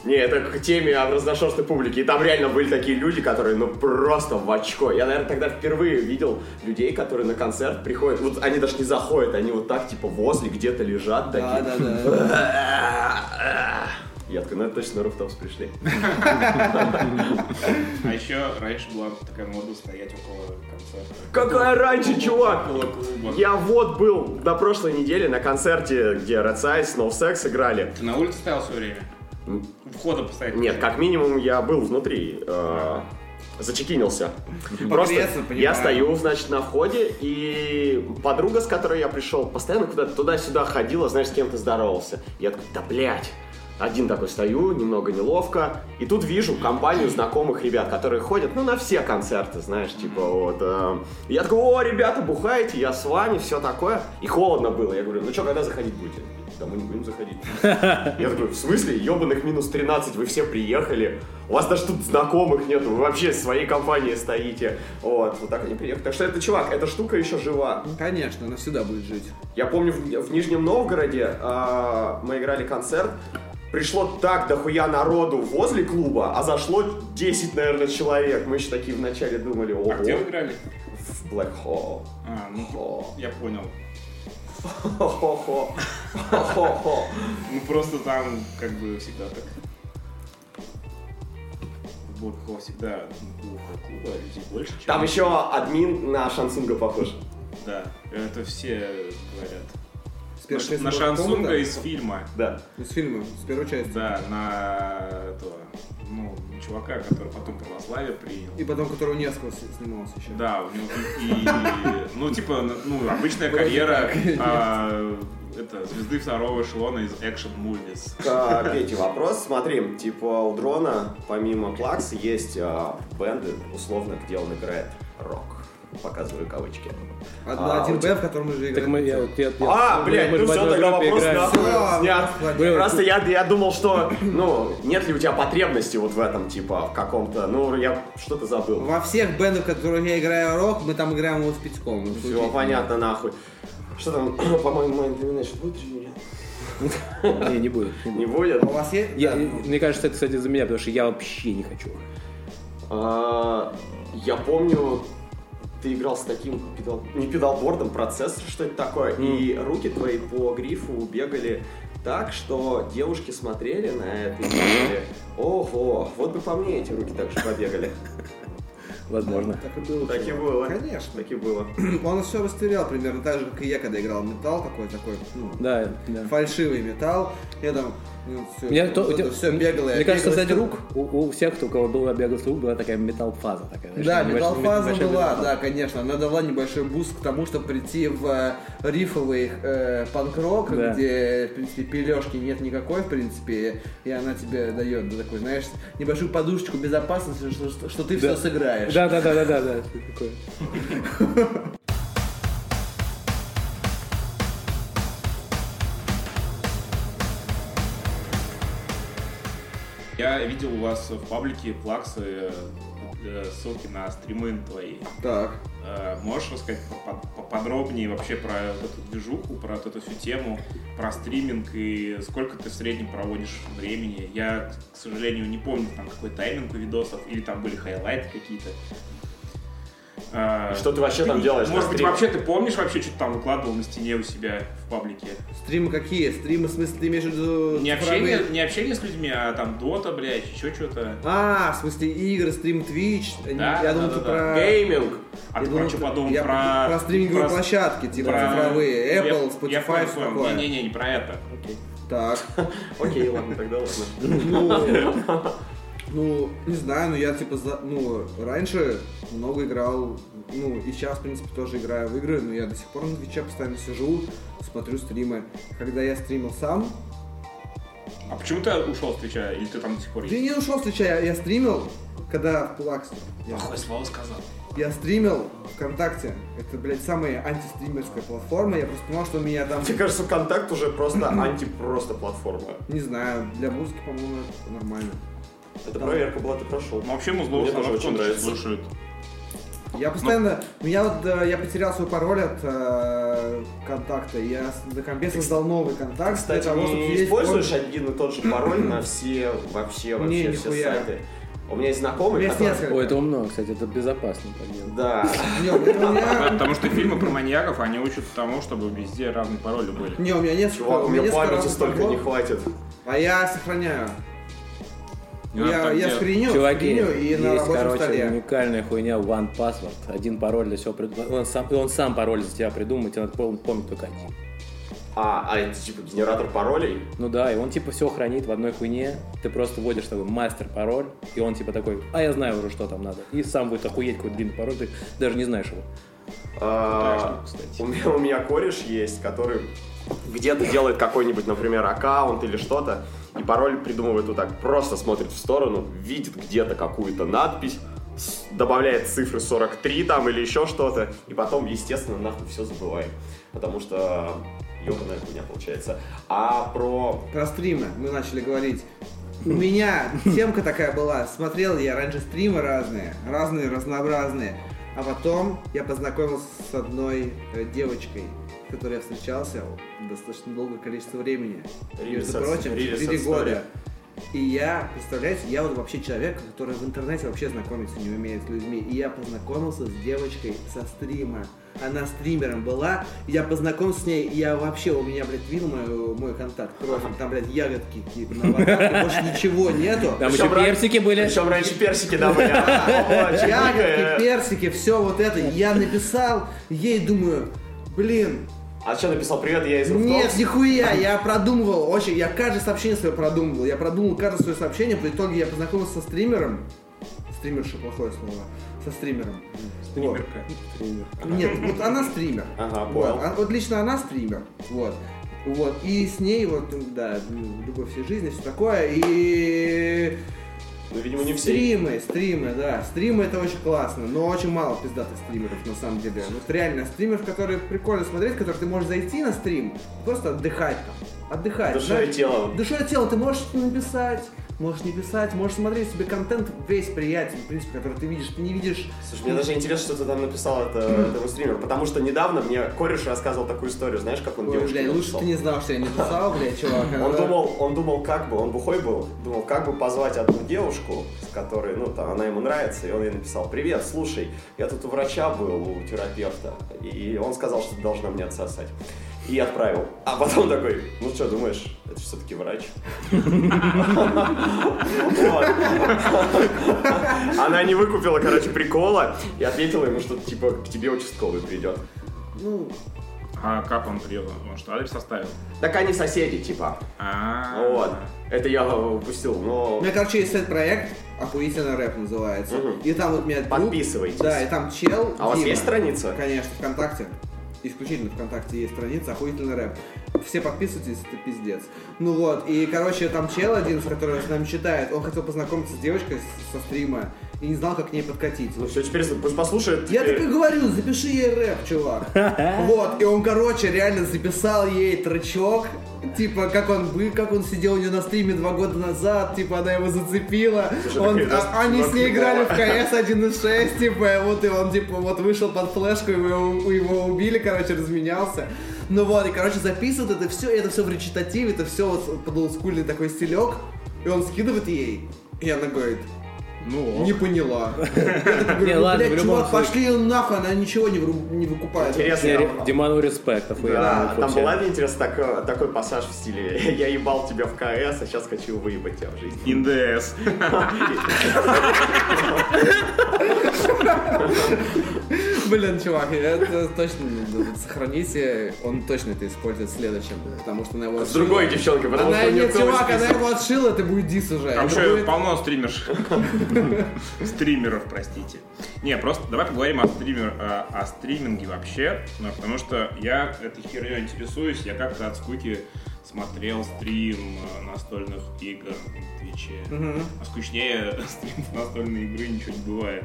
Не, это к теме о разношерстной публике. И там реально были такие люди, которые, ну, просто в очко. Я, наверное, тогда впервые видел людей, которые на концерт приходят. Вот они даже не заходят, они вот так, типа, возле где-то лежат да, такие. да, да. Я такой, ну это точно на Руфтопс пришли. А еще раньше была такая мода стоять около концерта. Какая раньше, чувак? Около клуба. Я вот был на прошлой неделе на концерте, где Red Size, No Sex играли. Ты на улице стоял все время? Входа постоять? Нет, как минимум я был внутри. э, Зачекинился. Просто я стою, значит, на входе, и подруга, с которой я пришел, постоянно куда-то туда-сюда ходила, знаешь, с кем-то здоровался. Я такой, да блядь. Один такой стою, немного неловко, и тут вижу компанию знакомых ребят, которые ходят, ну, на все концерты, знаешь, типа вот. э, Я такой, о, ребята, бухаете, я с вами, все такое. И холодно было. Я говорю, ну что, когда заходить будете? Да мы не будем заходить. Я такой, в смысле? Ебаных минус 13, вы все приехали. У вас даже тут знакомых нету, вы вообще своей компанией стоите. Вот, вот так они приехали. Так что это, чувак, эта штука еще жива. Конечно, она всегда будет жить. Я помню, в, в Нижнем Новгороде а, мы играли концерт. Пришло так дохуя народу возле клуба, а зашло 10, наверное, человек. Мы еще такие вначале думали, ого, А где вы играли? в Black Hole. А, ну, Хо. я понял. Ну, просто там, как бы, всегда так. В Блэкхолл всегда ну, у клуба людей больше. Там еще админ на Шансунга похож. Да, это все говорят. Части На, Шансунга из фильма. Да. Из фильма, с первой части. Да, на этого, ну, чувака, который потом православие принял. И потом, который у Невского снимался еще. Да, у него и, ну типа, ну обычная карьера а, это звезды второго эшелона из экшен movies. Пете вопрос. Смотри, типа у дрона, помимо Плакс, есть а, бенды, условно, где он играет рок. Показываю кавычки. Одна- А, один Б, в котором мы же Так играем. мы... Я, я- я- А, мы- блядь, ну все, тогда вопрос играем. нахуй Всё, снят. Просто я, я думал, что, ну, нет ли у тебя потребности вот в этом, типа, в каком-то, ну, я что-то забыл. Во всех бендах, в которых я играю рок, мы там играем его с Пятьком. Все понятно, нахуй. Что там, по-моему, Mind Domination будет или нет? Не, не будет. не будет. А у вас есть? Мне кажется, это, кстати, за меня, потому что я вообще не хочу. А, Я помню, ты играл с таким педал... не педалбордом, процессор, что это такое, и руки твои по грифу бегали так, что девушки смотрели на это и говорили, ого, вот бы по мне эти руки так же побегали. Возможно. Так и было. Так и было. Конечно. Так и было. Он все растерял примерно так же, как и я, когда играл металл, такой, такой, ну, Да, да. фальшивый металл. Я там, ну, все, Мне, то- у тебя- все бегало. я Мне кажется, кстати, рук. у, у всех, у кого была бегал с рук, была такая металл-фаза. Такая, Да, металл-фаза была, металл. да, конечно. Она дала небольшой буст к тому, чтобы прийти в э, рифовый э, панк-рок, Да. где, в принципе, пилежки нет никакой, в принципе, и она тебе дает да, такой, знаешь, небольшую подушечку безопасности, что, что- что ты Да. все сыграешь. Да, да, да, да, да, да. такое. Я видел у вас в паблике плаксы, э, ссылки на стримы твои. Так. Э, Можешь рассказать по- по- поподробнее вообще про вот эту движуху, про вот эту всю тему, про стриминг и сколько ты в среднем проводишь времени? Я, к сожалению, не помню там какой тайминг у видосов, или там были хайлайты какие-то. Э, Что ты вообще там делаешь Может быть, вообще ты помнишь вообще, что ты там выкладывал на стене у себя в паблике? Стримы какие? Стримы, в смысле, ты имеешь в виду... Не общение, не общение с людьми, а там дота, блядь, еще что-то. А, в смысле игры, стрим Twitch. Да, я да, думал, да, ты да. про... Гейминг. А я ты думал, про что ты- подумал? я про, про стриминговые про- площадки, типа про- цифровые. Я- Apple, я Spotify, понял, понял. такое. Не-не-не, не про это. Так. Окей, ладно, тогда ладно. Ну, не знаю, но я типа, за- ну, раньше много играл, ну, и сейчас, в принципе, тоже играю в игры, но я до сих пор на Твиче постоянно сижу, смотрю стримы. Когда я стримил сам, А почему ты ушел с Твича? Или ты там до сих пор есть? не ушел с Твича, я, я стримил, когда в Плаксе. Я, Плохое слово сказал. я стримил ВКонтакте. Это, блядь, самая антистримерская платформа. Я просто понимал, что у меня там, Мне кажется, контакт уже просто анти-просто платформа. не знаю, для музыки, по-моему, это нормально. Это проверка была, ты прошел. Ну, вообще музло Мне тоже очень нравится. слушают. Я постоянно, ну я вот, э, я потерял свой пароль от э, контакта, я на компе создал новый контакт. Кстати, для того, чтобы не используешь комнате. один и тот же пароль на все, вообще, вообще Не, все нихуя. сайты? У меня есть У знакомый, меня есть который... несколько. Ой, это умно, кстати, это безопасно делать. Да. Потому что фильмы про маньяков, они учат тому, чтобы везде разные пароли были. Не, у меня несколько, Чувак, у меня памяти столько не хватит. А я сохраняю. Не надо Я, я скриню, Чуваки, скриню и на есть, рабочем короче, столе. уникальная хуйня One Password. Один пароль для всего придумал. Он сам, он сам пароль за тебя придумал, тебе надо пом- помнить только один. А, а это типа генератор паролей? Ну да, и он типа все хранит в одной хуйне. Ты просто вводишь такой мастер-пароль, и он типа такой, а я знаю уже, что там надо. И сам будет охуеть какой длинный пароль, ты даже не знаешь его. А, штука, у, меня, у меня кореш есть, который где-то делает какой-нибудь, например, аккаунт или что-то, и пароль придумывает вот так, просто смотрит в сторону, видит где-то какую-то надпись, добавляет цифры 43 там или еще что-то, и потом, естественно, нахуй все забывает. Потому что ебаная хуйня получается. А про... Про стримы мы начали говорить. У меня темка такая была. Смотрел я раньше стримы разные, разные, разнообразные. А потом я познакомился с одной э, девочкой, которой я встречался достаточно долгое количество времени. Между Рилис- прочим, рилис 4 история. года. И я, представляете, я вот вообще человек, который в интернете вообще знакомиться не умеет с людьми. И я познакомился с девочкой со стрима. Она стримером была, я познакомился с ней, я вообще, у меня, блядь, видел мой, мой контакт, профиль, там, блядь, ягодки какие-то на аватарке, больше ничего нету. Там еще персики были. Причем раньше персики, да, были. Ягодки, черника. персики, все вот это. Я написал, ей думаю, блин, А что написал? Привет, я из Нет, Руфтовс». нихуя, я продумывал, очень, я каждое сообщение свое продумывал, я продумал каждое свое сообщение, по итоге я познакомился со стримером, стримерша плохое слово, со стримером. Вот. Стримерка. Нет, вот она стример. Ага, Вот, понял. а- вот лично она стример, вот. Вот, и с ней вот, да, любовь всей жизни, все такое, и Ну, видимо, не все. Стримы, стримы, да. Стримы это очень классно, но очень мало пиздатых стримеров на самом деле. Вот реально стримеров, которые прикольно смотреть, которые ты можешь зайти на стрим, просто отдыхать там. Отдыхать. Душой и телом. Душой и телом ты можешь написать, можешь не писать, можешь смотреть себе контент весь приятен, в принципе, который ты видишь. Ты не видишь Слушай, мне даже интересно, что ты там написал это, этому стримеру, потому что недавно мне кореш рассказывал такую историю, знаешь, как он Ой, девушке блядь, лучше ты не знал, что я не писал, блядь, чувак. Он а- думал, он думал, как бы, он бухой был, думал, как бы позвать одну девушку, с которой, ну, там, она ему нравится, и он ей написал, привет, слушай, я тут у врача был, у терапевта, и он сказал, что ты должна мне отсосать. И отправил. А потом такой, ну что, думаешь, это все-таки врач? Вот. Она не выкупила, короче, прикола и ответила ему, что типа к тебе участковый придет. Ну, А как он приехал? Он что, адрес оставил? Так они соседи, типа. А, Вот. Это я упустил, но... у меня, короче, есть этот проект, охуительно рэп называется. Мгм. И там вот у меня Подписывайтесь. Да, и там чел. А у вас есть страница? Конечно, ВКонтакте. Исключительно ВКонтакте есть страница охуительный рэп. Все подписывайтесь, это пиздец. Ну вот, и, короче, там чел один, с которым с нами читает, он хотел познакомиться с девочкой со стрима и не знал, как к ней подкатить. Ну все, теперь пусть послушает. Я так и говорю, запиши ей рэп, чувак. Вот, и он, короче, реально записал ей тречок, типа, как он был, как он сидел у нее на стриме два года назад, типа, она его зацепила. Слушай, Он- а- они с ней играли в. КС 1.6, типа, вот, и он, типа, вот вышел под флешку, его, его убили, короче, разменялся. Ну вот, и, короче, записывает это все, это все в речитативе, это все вот под олдскульный такой стилек, и он скидывает ей, и она говорит, ну, не поняла. Не, «Ну, ладно, в любом пошли нахуй, она ничего не, выкупает. Интересно. Диману респект. Да, там была мне интересно так- такой пассаж в стиле «Я ебал тебя в КС, а сейчас хочу выебать тебя в жизни». ИНДС. Блин, чувак, это точно сохраните, он точно это использует в следующем, потому что она его С другой девчонкой, потому Она, что нет, чувак, она его отшила, это будет дис уже. Там еще полно стримерш. Стримеров, простите. Не, просто давай поговорим о, стример, о, стриминге вообще, ну, потому что я этой херней интересуюсь. Я как-то от скуки смотрел стрим э, настольных игр на Твиче. Мгм. А скучнее стрим настольной игры ничего не бывает.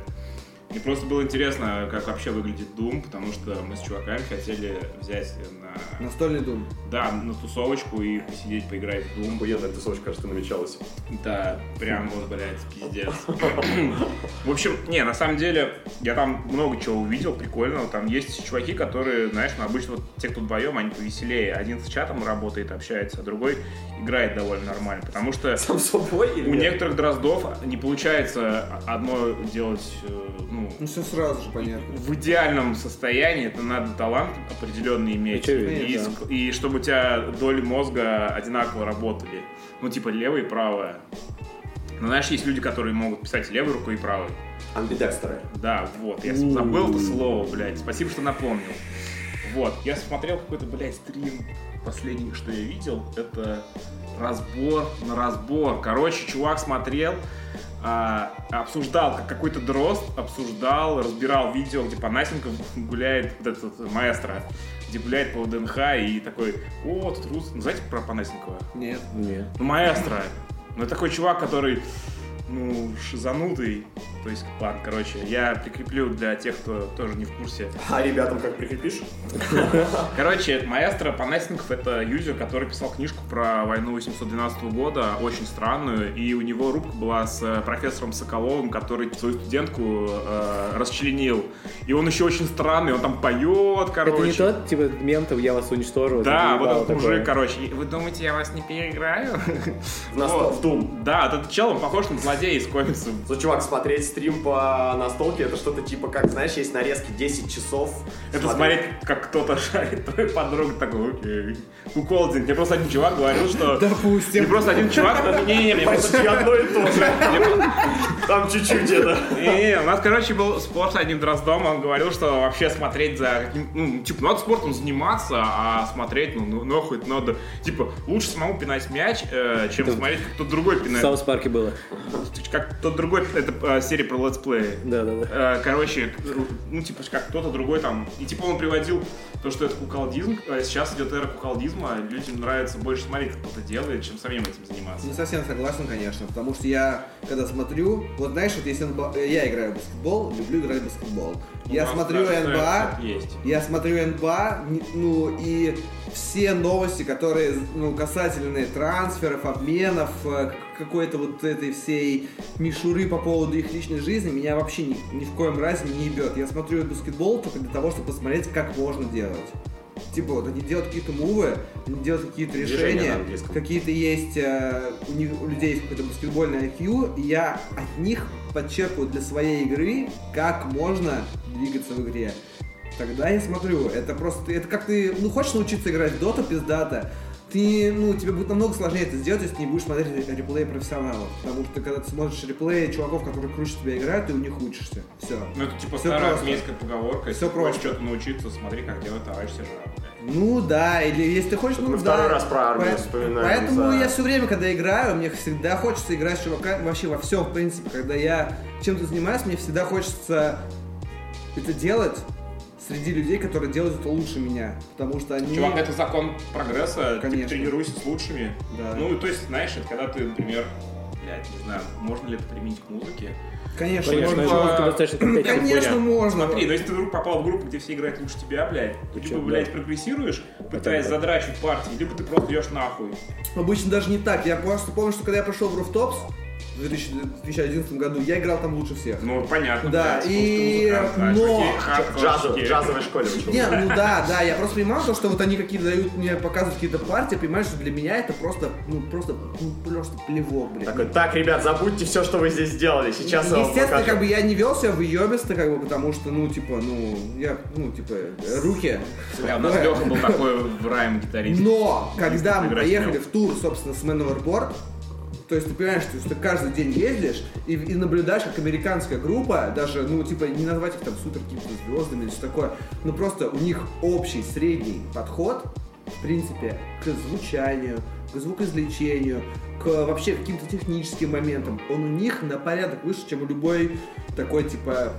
Мне просто было интересно, как вообще выглядит Doom, потому что мы с чуваками хотели взять на, Настольный дум. да, на тусовочку и посидеть, поиграть в Doom. Охуенная тусовочка, кажется, намечалась. Да, прям вот, блядь, пиздец. В общем, не, на самом деле, я там много чего увидел прикольного. Там есть чуваки, которые, знаешь, ну, обычно вот те, кто вдвоем, они повеселее. Один с чатом работает, общается, а другой играет довольно нормально. Потому что Сам собой у некоторых дроздов не получается одно делать, э, ну, Ну все сразу же понятно. в идеальном состоянии это надо талант определенный иметь. Очевидно, и, да. и чтобы у тебя доли мозга одинаково работали. Ну, типа левая и правая. Ну, знаешь, есть люди, которые могут писать левой рукой и правой. Амбидекстеры. Да, вот, я забыл это слово, блядь. Спасибо, что напомнил. Вот, я смотрел какой-то, блядь, стрим. Последний, что я видел, это разбор на разбор. Короче, чувак смотрел, а, обсуждал, как какой-то дрозд обсуждал, разбирал видео, где Панасенков гуляет, вот этот маэстро, где гуляет по ВДНХ и такой, о, тут рус... Ну, знаете про Панасенкова? Нет. Нет. Ну, маэстро. Ну, такой чувак, который, ну, шизанутый. То есть, ладно, короче, я прикреплю для тех, кто тоже не в курсе. А ребятам как прикрепишь? Короче, маэстро Панасенков — это юзер, который писал книжку про войну 812 года, очень странную, и у него рубка была с э, профессором Соколовым, который свою студентку э, расчленил. И он еще очень странный, он там поет, короче. Это не тот, типа, мем, там, я вас уничтожу. Да, вот этот такое. мужик, короче. Вы думаете, я вас не переиграю? В Doom. Да, этот чел, он похож на злодея из комиксов. Ну, чувак, смотреть стрим по настолке, это что-то типа, как, знаешь, есть нарезки 10 часов. Это смотреть, как кто-то шарит твою подругу, такой, окей. Куколдинг. Мне просто один чувак говорил, что... Допустим. Мне просто один чувак... Не-не-не, мне просто... Одно и то же. Там чуть-чуть это. Не-не, у нас, короче, был спор с одним дроздом, он говорил, что вообще смотреть за. Ну, типа, надо спортом заниматься, а смотреть, ну, ну, нахуй надо... Типа, лучше самому пинать мяч, э, чем смотреть, как кто-то другой В пинает. South Park е было. Как кто-то другой... Это э, серия про летсплеи. Да-да-да. Э, Короче, ну, типа, как кто-то другой там. И типа он приводил то, что это куколдизм. А Сейчас идет эра куколдизма. Людям нравится больше смотреть, как кто-то делает, чем самим этим заниматься. Не совсем согласен, конечно, потому что я, когда смотрю, вот знаешь, вот если НБА я играю в баскетбол, люблю играть в баскетбол. У Я смотрю НБА, есть. я смотрю НБА, ну и все новости, которые ну, касательные трансферов, обменов, э, какой-то вот этой всей мишуры по поводу их личной жизни, меня вообще ни, ни в коем разе не ебет. Я смотрю баскетбол только для того, чтобы посмотреть, как можно делать. Типа вот они делают какие-то мувы, они делают какие-то решения, какие-то есть, э, у, них, у людей есть какой-то баскетбольный IQ, и я от них подчеркиваю для своей игры, как можно двигаться в игре. тогда я смотрю. Это просто, это как ты, ну, хочешь научиться играть в доту пиздата, ты, ну, тебе будет намного сложнее это сделать, если ты не будешь смотреть реплеи профессионалов. Потому что когда ты смотришь реплеи чуваков, которые круче тебя играют, ты у них учишься. Все. Ну, это типа Всё старая просто. армейская поговорка. Если Всё ты хочешь что-то научиться, смотри, как делать товарищ сержант. Ну да, или если ты хочешь, ну Мы да. второй раз про армию По- вспоминаем Поэтому за- я все время, когда играю, мне всегда хочется играть с чуваками вообще во всем, в принципе. Когда я чем-то занимаюсь, мне всегда хочется это делать среди людей, которые делают это лучше меня. Потому что они... Чувак, это закон прогресса. Конечно. Ты тренируйся с лучшими. Да. Ну, то есть, знаешь, это когда ты, например, блядь, не знаю, можно ли это применить к музыке? Конечно, Конечно, можно. можно. это достаточно компетентная Конечно, можно. Смотри, но если ты вдруг попал в группу, где все играют лучше тебя, блядь, ты либо, да. блядь, прогрессируешь, пытаясь да. задрачивать партии, либо ты просто идешь нахуй. Обычно даже не так. Я просто помню, что когда я пришел в Rooftops в 2000 2011 году, я играл там лучше всех. Ну, понятно. Да, и- а но- джазу- джазовой школе. Не, ну да, да, я просто понимал то, что вот они какие-то дают мне показывают какие-то партии, понимаешь, что для меня это просто, ну просто, ну просто плевок, блин. Такой, так, ребят, забудьте все, что вы здесь сделали. Сейчас Естественно, покажу». как бы я не вел себя в ебисто, как бы, потому что, ну, типа, ну, я, ну, типа, руки. Бля, у нас Леха был такой в райм гитарист. Но, когда мы поехали в тур, собственно, с Man Overboard, то есть ты понимаешь, что ты каждый день ездишь и, и наблюдаешь, как американская группа, даже, ну, типа, не назвать их там супер какими-то звездами или что такое, но просто у них общий средний подход, в принципе, к звучанию, к звукоизвлечению, к вообще каким-то техническим моментам. Он у них на порядок выше, чем у любой такой, типа,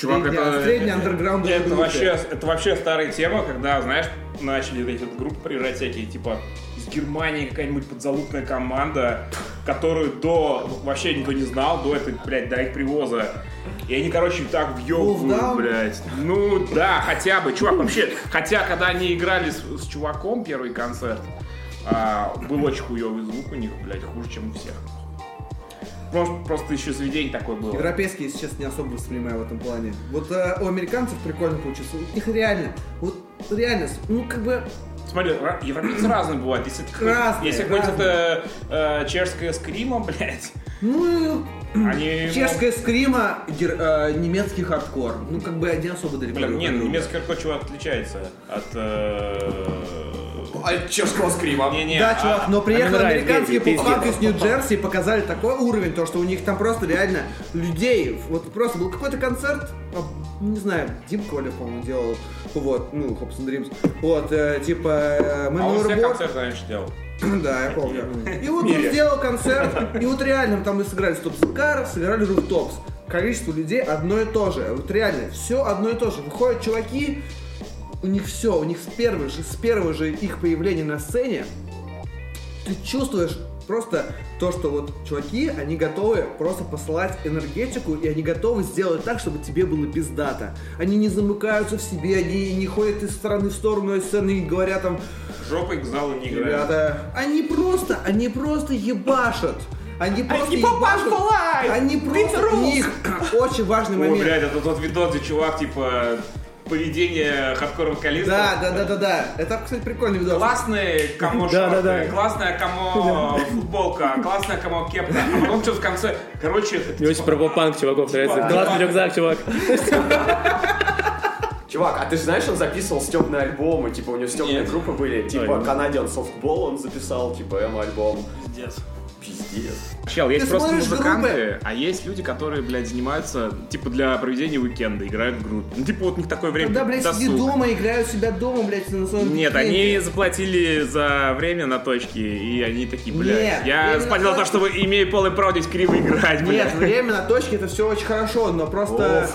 Чувак, средняя, это, это- это вообще, это вообще старая тема, когда, знаешь, начали эти группы приезжать всякие, типа, из Германии какая-нибудь подзалупная команда, которую до вообще никто не знал, до этой, блядь, до их привоза. И они, короче, так въебывают, блядь. Ну, да, хотя бы, чувак, вообще, хотя, когда они играли с, с чуваком первый концерт, а, был очень хуёвый звук у них, блядь, хуже, чем у всех. Просто, просто еще заведение такое было. Европейские сейчас не особо воспринимаю в этом плане. Вот э, у американцев прикольно получилось. У них реально, вот реально, ну как бы Смотри, европейцы разные бывают. Если, Разные, если разные. это, э, чешская screamo, блядь, Ну, они... чешская скрима, гер- э, немецкий хардкор. Ну, как бы не особо далеко. Блин, не, немецкий хардкор чего отличается от... э, А чешского screamo. Не-не, Да, а- чувак, но приехал нравится, американский поп-панк из Нью-Джерси и показали такой уровень, то, что у них там просто реально людей, вот просто был какой-то концерт, а, не знаю, Дип Коля, по-моему, делал, вот, ну, Hops and Dreams, вот, э, типа, э, Man А он все концерты раньше делал. Да, я помню. И вот он сделал концерт, и вот реально там мы сыграли Стоп Car, сыграли Rooftops. Количество людей одно и то же. Вот реально, все одно и то же. Выходят чуваки, у них все, у них с первого же, с первого же их появления на сцене, ты чувствуешь просто то, что вот чуваки, они готовы просто посылать энергетику, и они готовы сделать так, чтобы тебе было пиздато. Они не замыкаются в себе, они не ходят из стороны в сторону из сцены и говорят там, Жопой к залу не играет. Ребята, они просто, они просто ебашат. Они просто попасть ебашут. Они просто, у них очень важный О, момент. блядь, это тот видос, где чувак, типа, поведение хардкор вокалиста. Да, да, да, да, да. Это, кстати, прикольный видос. Классные camo Да, да, да. классная camo футболка, классная camo кепка, а потом что в конце, короче, это Мне очень типа- про панк чуваков нравится. Типа- Классный рюкзак, чувак. Чувак, а ты же знаешь, он записывал стебные альбомы, типа у него стебные группы были, типа. Canadian Softball он записал, типа М-альбом. Пиздец. Пиздец. Чел, есть Ты просто музыканты, группы? а есть люди, которые, блядь, занимаются, типа, для проведения уикенда, играют в группе. Ну, типа, вот у них такое время Когда, блядь, досуг. сиди дома, играют себя дома, блядь, на своем Нет, они заплатили за время на точке, и они такие, блядь, Нет, я заплатил на за то, чтобы, имея полное право здесь криво играть, Нет, блядь. время на точке это все очень хорошо, но просто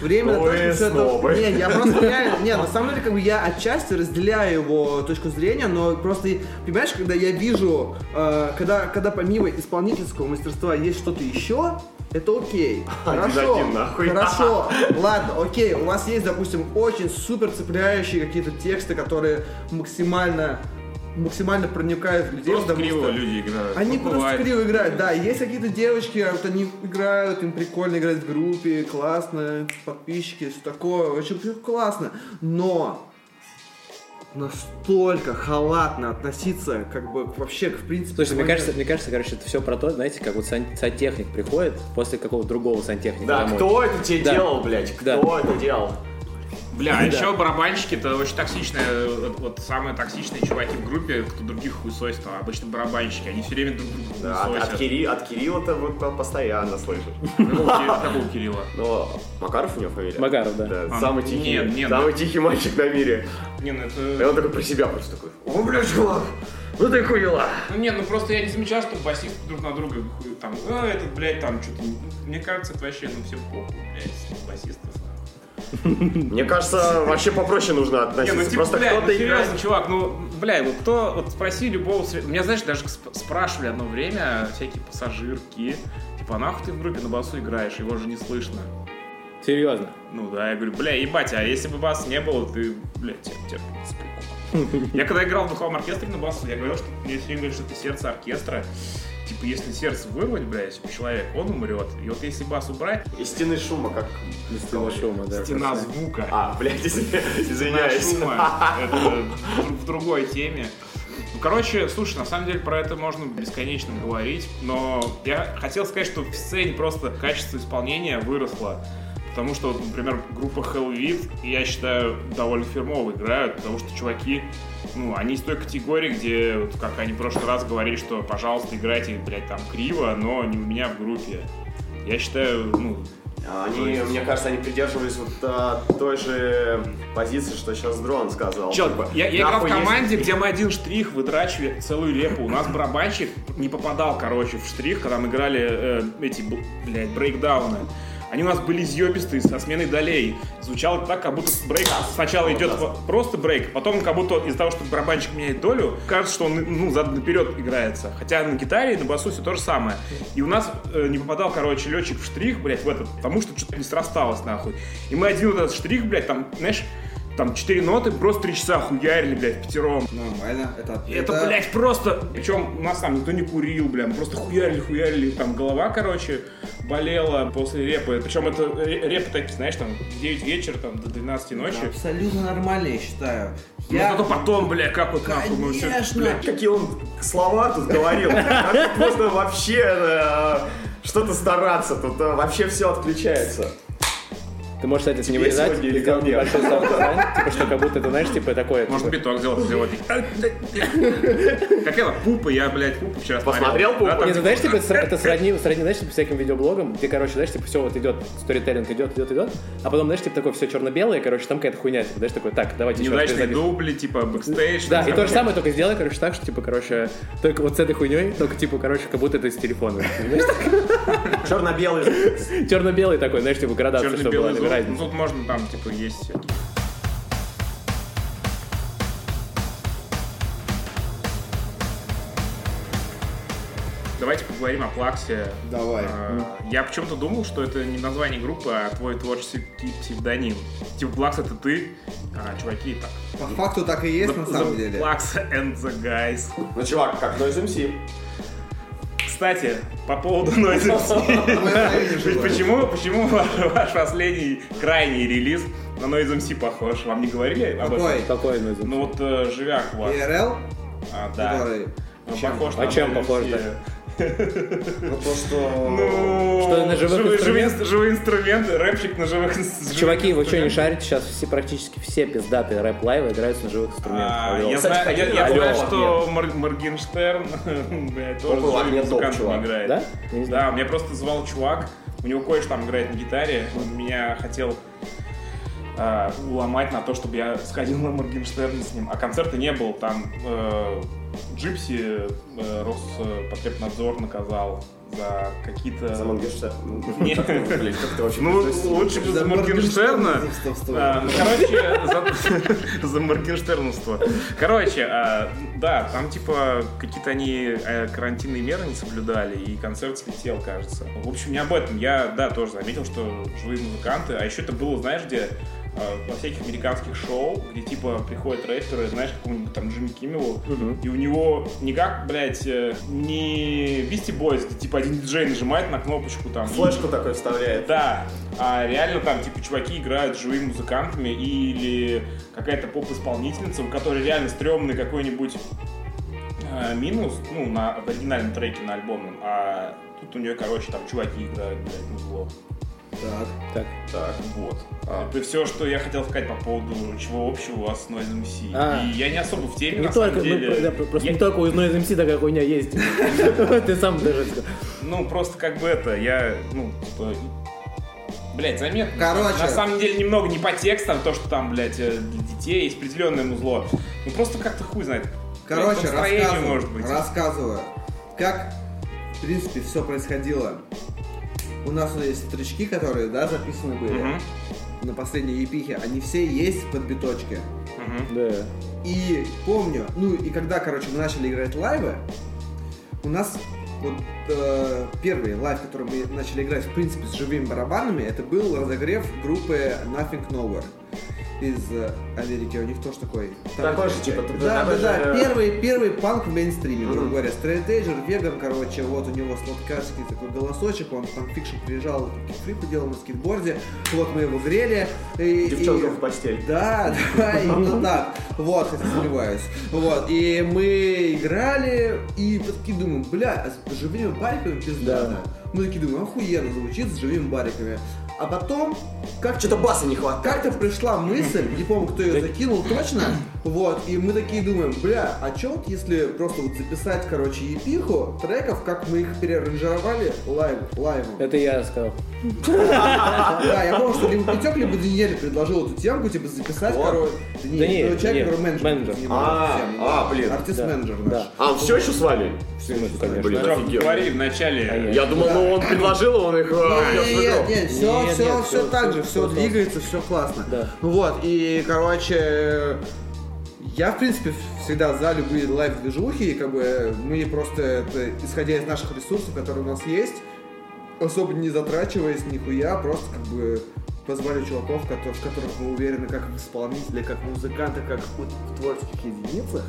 время на точке все это. Не, я просто реально. Не, на самом деле, как бы я отчасти разделяю его точку зрения, но просто, понимаешь, когда я вижу, э, когда, когда помимо исполнительского мастерства есть что-то еще, это окей. Хорошо. Один. Хорошо. Ладно, окей. У вас есть, допустим, очень супер цепляющие какие-то тексты, которые максимально максимально проникают в людей. Просто криво что- люди играют. они Ну, просто криво играют, да. Есть какие-то девочки, а вот они играют, им прикольно играть в группе, классно, подписчики, все такое, очень классно. Но настолько халатно относиться, как бы вообще, в принципе... Слушайте, к мне кажется, мне кажется, короче, это все про то, знаете, как вот сан- сантехник приходит после какого-то другого сантехника Да, домой. кто это тебе Да. делал, блядь? Кто Да. это делал? Бля, а еще барабанщики это очень токсичные, вот, вот самые токсичные чуваки в группе, кто других хуесосит, а обычно барабанщики, они все время друг друга Да, от, от, хуесосят. Кири- от Кирилла-то вот по- постоянно слышишь. Какого Ки- какого Кирилла? Но Макаров у него фамилия? Макаров, да. А, самый ну, тихий, нет, нет, самый тихий мальчик на мире. Не, ну И это... он такой про себя просто такой, о, бля, чувак, ну ты хуела. Ну не, ну просто я не замечал, что басисты друг на друга хуй- там, а, этот, блядь, там что-то... Мне кажется, это вообще, ну все похуй, блядь, басистов. Мне кажется, вообще попроще нужно Не, относиться. ну типа, Просто блядь, кто-то ну, играет. серьезно, чувак, ну, бля, вот кто, вот спроси любого, меня, знаешь, даже сп- спрашивали одно время всякие пассажирки, типа, а нахуй ты в группе на басу играешь, его же не слышно. Серьезно. Ну да, я говорю, бля, ебать, а если бы бас не было, ты, блядь, тебя, тебя спекул. Я когда играл в духовом оркестре на басу, я говорил, что мне все говорят, что это сердце оркестра. Типа, если сердце вырвать, блядь, у человека, он умрет. И вот если бас убрать, Из стены шума, как... Стена шума, да. стена звука. А, блядь, извиняюсь. шума. Это в- в другой теме. Ну, короче, слушай, на самом деле про это можно бесконечно говорить, но я хотел сказать, что в сцене просто качество исполнения выросло. Потому что, вот, например, группа Hellweed, я считаю, довольно фирмово играют, потому что чуваки, ну, они из той категории, где, вот, как они в прошлый раз говорили, что, пожалуйста, играйте, блядь, там, криво, но не у меня в группе. Я считаю, ну, Они, мне кажется, они придерживались вот а, той же позиции, что сейчас Дрон сказал. Чел, Типа, я, я играл в нахуй есть- команде, где мы один штрих выдрачивали целую репу. У нас барабанщик не попадал, короче, в штрих, когда мы играли э, эти, блядь, брейкдауны. Они у нас были изъебистые, со сменой долей. Звучало так, как будто брейк сначала идет просто брейк, потом как будто из-за того, что барабанщик меняет долю, кажется, что он ну, задом наперед играется. Хотя на гитаре и на басу все то же самое. И у нас э, не попадал, короче, летчик в штрих, блядь, в этот, потому что что-то не срасталось, нахуй. И мы один вот этот штрих, блядь, там, знаешь, там четыре ноты, просто три часа хуярили, блядь, пятером. Нормально. Это, Это, блядь, просто... Причем у нас там никто не курил, бля, мы просто хуярили, хуярили. Там голова, короче, болела после репы. Причем это ре- репы такие, знаешь, там, в 9 вечера, там, до 12 ночи. Это абсолютно нормально, я считаю. Ну, Я... зато потом, бля, как вот нахуй мы все... Конечно. Какие он слова тут говорил. Можно вообще э, что-то стараться? Тут э, вообще все отключается. Ты можешь, кстати, не вырезать сегодня и или сделать ко мне? небольшой саунд-дизайн, типа, что как будто ты, знаешь, типа такое. Может, типа, биток сделать, сделать. Как это, пупа, я, блядь, пупу вчера Посмотрел смотрел. «Пупу»? Да, там, Не, ну знаешь, типа, типа, это, сродни, сродни, знаешь, типа, всяким видеоблогам, где, короче, знаешь, типа, все вот идет, сторителлинг идет, идет, идет, а потом, знаешь, типа, такое все черно-белое, короче, там какая-то хуйня, типа, знаешь, такой, так, давайте еще раз Неудачные дубли, типа, бэкстейдж. Да, и то же самое, только сделай, короче, так, что, типа, короче, только вот с этой хуйней, только, типа, короче, как будто это из телефона. Черно-белый. Черно-белый такой, знаешь, типа, градация, чтобы была Ну, разница. тут можно там, типа, есть... это. Давайте поговорим о Плаксе. Давай. А, Я почему-то думал, что это не название группы, а твой творческий псевдоним. Типа Плакс это ты, а чуваки так. По факту так и есть, на самом деле. Плакс and the Guys. Ну, чувак, как Noise MC. Кстати, по поводу Noise MC. Почему, почему ваш, последний крайний релиз на Noise MC похож? Вам не говорили об Какой? этом? Какой ну, Ну вот э, живяк у вас. IRL? А, да. Который... Чем? похож А чем Noise похож, MC. Ну, то, что... Ну, Что, на живых живые, инструментах? живые инструменты, рэпчик на живых инструментах. Чуваки, вы что, не шарите? Сейчас все, практически все пиздатые рэп-лайвы играются на живых инструментах. А, Алло. я Кстати, знаю, я, кстати, я алло, знаю, что Мор- Моргенштерн блядь, тоже топ, музыкантом чувак. играет. Да? Да, меня просто звал чувак, у него кое-что там играет на гитаре, он меня хотел а, уломать на то, чтобы я сходил на Моргенштерна с ним, а концерта не было, там э, Джипси э, Роспотребнадзор наказал за какие-то... За вообще Ну, лучше бы за Моргенштерна. Ну, короче, за, Моргенштерновство. Короче, а, да, там типа какие-то они э, карантинные меры не соблюдали, и концерт слетел, кажется. В общем, не об этом. Я, да, тоже заметил, что живые музыканты, а еще это было, знаешь, где во всяких американских шоу, где типа приходят рэперы, знаешь, какому-нибудь там Джимми Киммелу, и у него не как, блядь, э, не Бисти Бойс, где типа один диджей нажимает на кнопочку там. и- Флешку такой вставляет. да, а реально там, типа, чуваки играют с живыми музыкантами или какая-то поп-исполнительница, у которой реально стрёмный какой-нибудь э, минус, ну, на, в оригинальном треке на альбомном, а тут у нее, короче, там чуваки играют, блядь, музло. Так. Так. Так. Вот. А. Это все, что я хотел сказать по поводу чего общего у вас с Noise MC. А. И я не особо в теме, Не на только, самом ну, деле. да, просто Я- не только у Noise MC такая хуйня есть. Ты сам даже сказал. Ну, просто как бы это, я, ну, типа... Блять, заметно. Короче. На самом деле немного не по текстам, то, что там, блядь, э, для детей есть определенное музло. Ну просто как-то хуй знает. Короче, Блядь, рассказываю, может быть. рассказываю, как, в принципе, все происходило. У нас есть стрички, которые, да, записаны были Мгм, на последней епихе, они все есть под биточки. мгм. Да. И помню, ну и когда, короче, мы начали играть лайвы, у нас вот э, первый лайв, который мы начали играть, в принципе, с живыми барабанами, это был разогрев группы Nothing Nowhere из э, Америки. У них тоже такой... Такой же, типа, Да, да, да. же- Первый, первый панк в мейнстриме, грубо говоря. Straight edge р, веган, короче, вот у него сладкарский такой голосочек, он там фикшн приезжал, флипы делал на скейтборде, вот мы его грели. и- Девчонка и- в постель. да, да, именно так. Вот, хотя сомневаюсь. Вот, и мы играли, и такие думаем, бля, а с живыми бариками пиздато. Мы такие думаем, охуенно звучит с живыми бариками. А потом, как Что-то баса не хватает. как-то пришла мысль, не помню, кто ее закинул точно, вот, и мы такие думаем, бля, а чё вот если просто вот записать, короче, EP иху треков, как мы их переаранжировали лайв, лайвом. Это я сказал. Да, я помню, что либо Пятек, либо Даниэль предложил эту темку, типа записать, короче, Даниэль, человек, который менеджер. менеджер. занимается А, а, блин. Артист-менеджер наш. А, он все еще с вами? конечно. Блин, говори в начале. Я думал, ну он предложил, он их Нет, нет, все, Нет, все, нет, все всё- так же, всё все двигается, все классно. Да. Вот, и, короче, я, в принципе, всегда за любые лайв-движухи, и как бы мы просто, это, исходя из наших ресурсов, которые у нас есть, особо не затрачиваясь нихуя, просто как бы позвали чуваков, в которых мы уверены как в исполнителе, как музыканты, как в творческих единицах.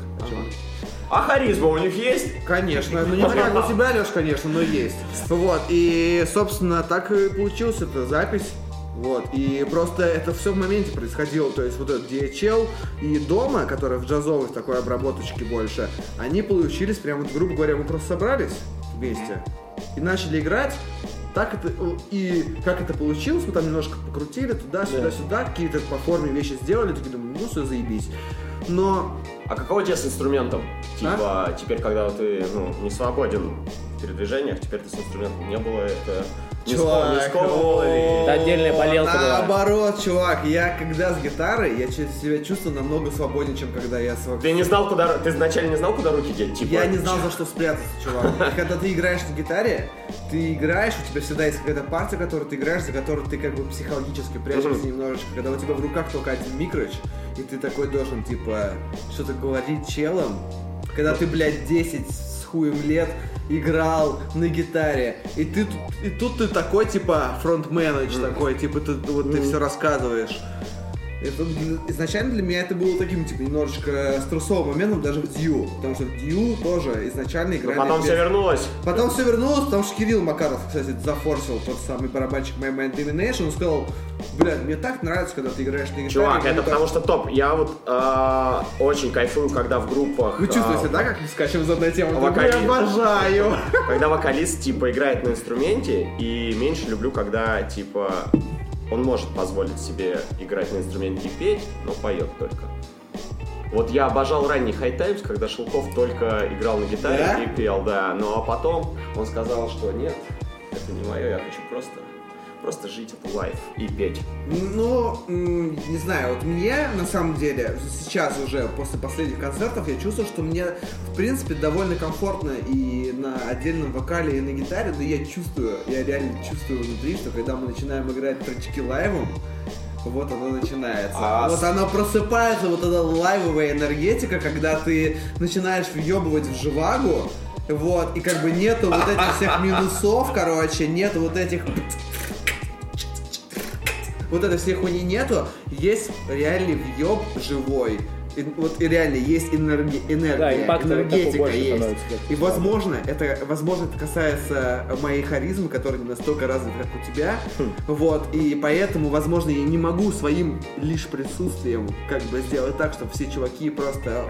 А харизма у них есть? Конечно, ну не так, у тебя, Леш, конечно, но есть. Вот, и, собственно, так и получилась эта запись. Вот, и просто это все в моменте происходило, то есть вот этот DHL и Дома, которые в джазовой такой обработочке больше, они получились прям, вот, грубо говоря, мы просто собрались вместе и начали играть, так это, э, и как это получилось, мы там немножко покрутили туда-сюда, сюда, какие-то по форме вещи сделали, такие думаю, ну все, заебись. Но А каково тебе с инструментом? Типа, теперь, когда ты ну, не свободен в передвижениях, теперь ты с инструментом не было, это ли? Это отдельная болелка была. Наоборот, чувак, я когда с гитарой, я себя чувствую намного свободнее, чем когда я с Ты не знал, куда... Ты изначально не знал, куда руки деть? Типа, Я не знал, за что спрятаться, чувак. Когда ты играешь на гитаре, ты играешь, у тебя всегда есть какая-то партия, которую ты играешь, за которую ты как бы психологически прячешься немножечко. Когда у тебя в руках только один микроч, и ты такой должен, типа, что-то говорить челом. Когда ты, блядь, 10 с хуем лет играл на гитаре, и ты и тут ты такой, типа, фронтменедж такой, типа, ты, вот ты все рассказываешь. Это изначально для меня это было таким, типа, немножечко стрессовым моментом даже в Дью, потому что в Дью тоже изначально Но играли... Ну, потом без- все вернулось. Потом все вернулось, потому что Кирилл Макаров, кстати, зафорсил тот самый барабанщик My Man Domination, он сказал, блядь, мне так нравится, когда ты играешь на гитаре. Чувак, это круто». потому что топ. Я вот э, очень кайфую, когда в группах... Вы чувствуете, э, да, как мы скачем из одной темы? Вокалист. Я обожаю! Когда вокалист, типа, играет на инструменте, и меньше люблю, когда, типа, он может позволить себе играть на инструменте и петь, но поет только. Вот я обожал ранний High Times, когда Шелков только играл на гитаре Да? и пел, да. Ну а потом он сказал, что нет, это не мое, я хочу просто, просто жить это лайф и петь. Ну, м, не знаю, вот мне, на самом деле, сейчас уже, после последних концертов, я чувствую, что мне, в принципе, довольно комфортно и на отдельном вокале, и на гитаре, но я чувствую, я реально чувствую внутри, что когда мы начинаем играть тречки лайвом, вот оно начинается. А вот с- оно просыпается, вот эта лайвовая энергетика, когда ты начинаешь въебывать в живагу, вот, и как бы нету вот этих всех минусов, короче, нету вот этих вот этой всей хуйни нету, есть реальный въеб живой. И, вот и реально есть энерги, энергия, Да, энергетика есть. И возможно, это, возможно, это касается моей харизмы, которая не настолько развита, как у тебя. Хм. Вот, и поэтому, возможно, я не могу своим лишь присутствием как бы сделать так, чтобы все чуваки просто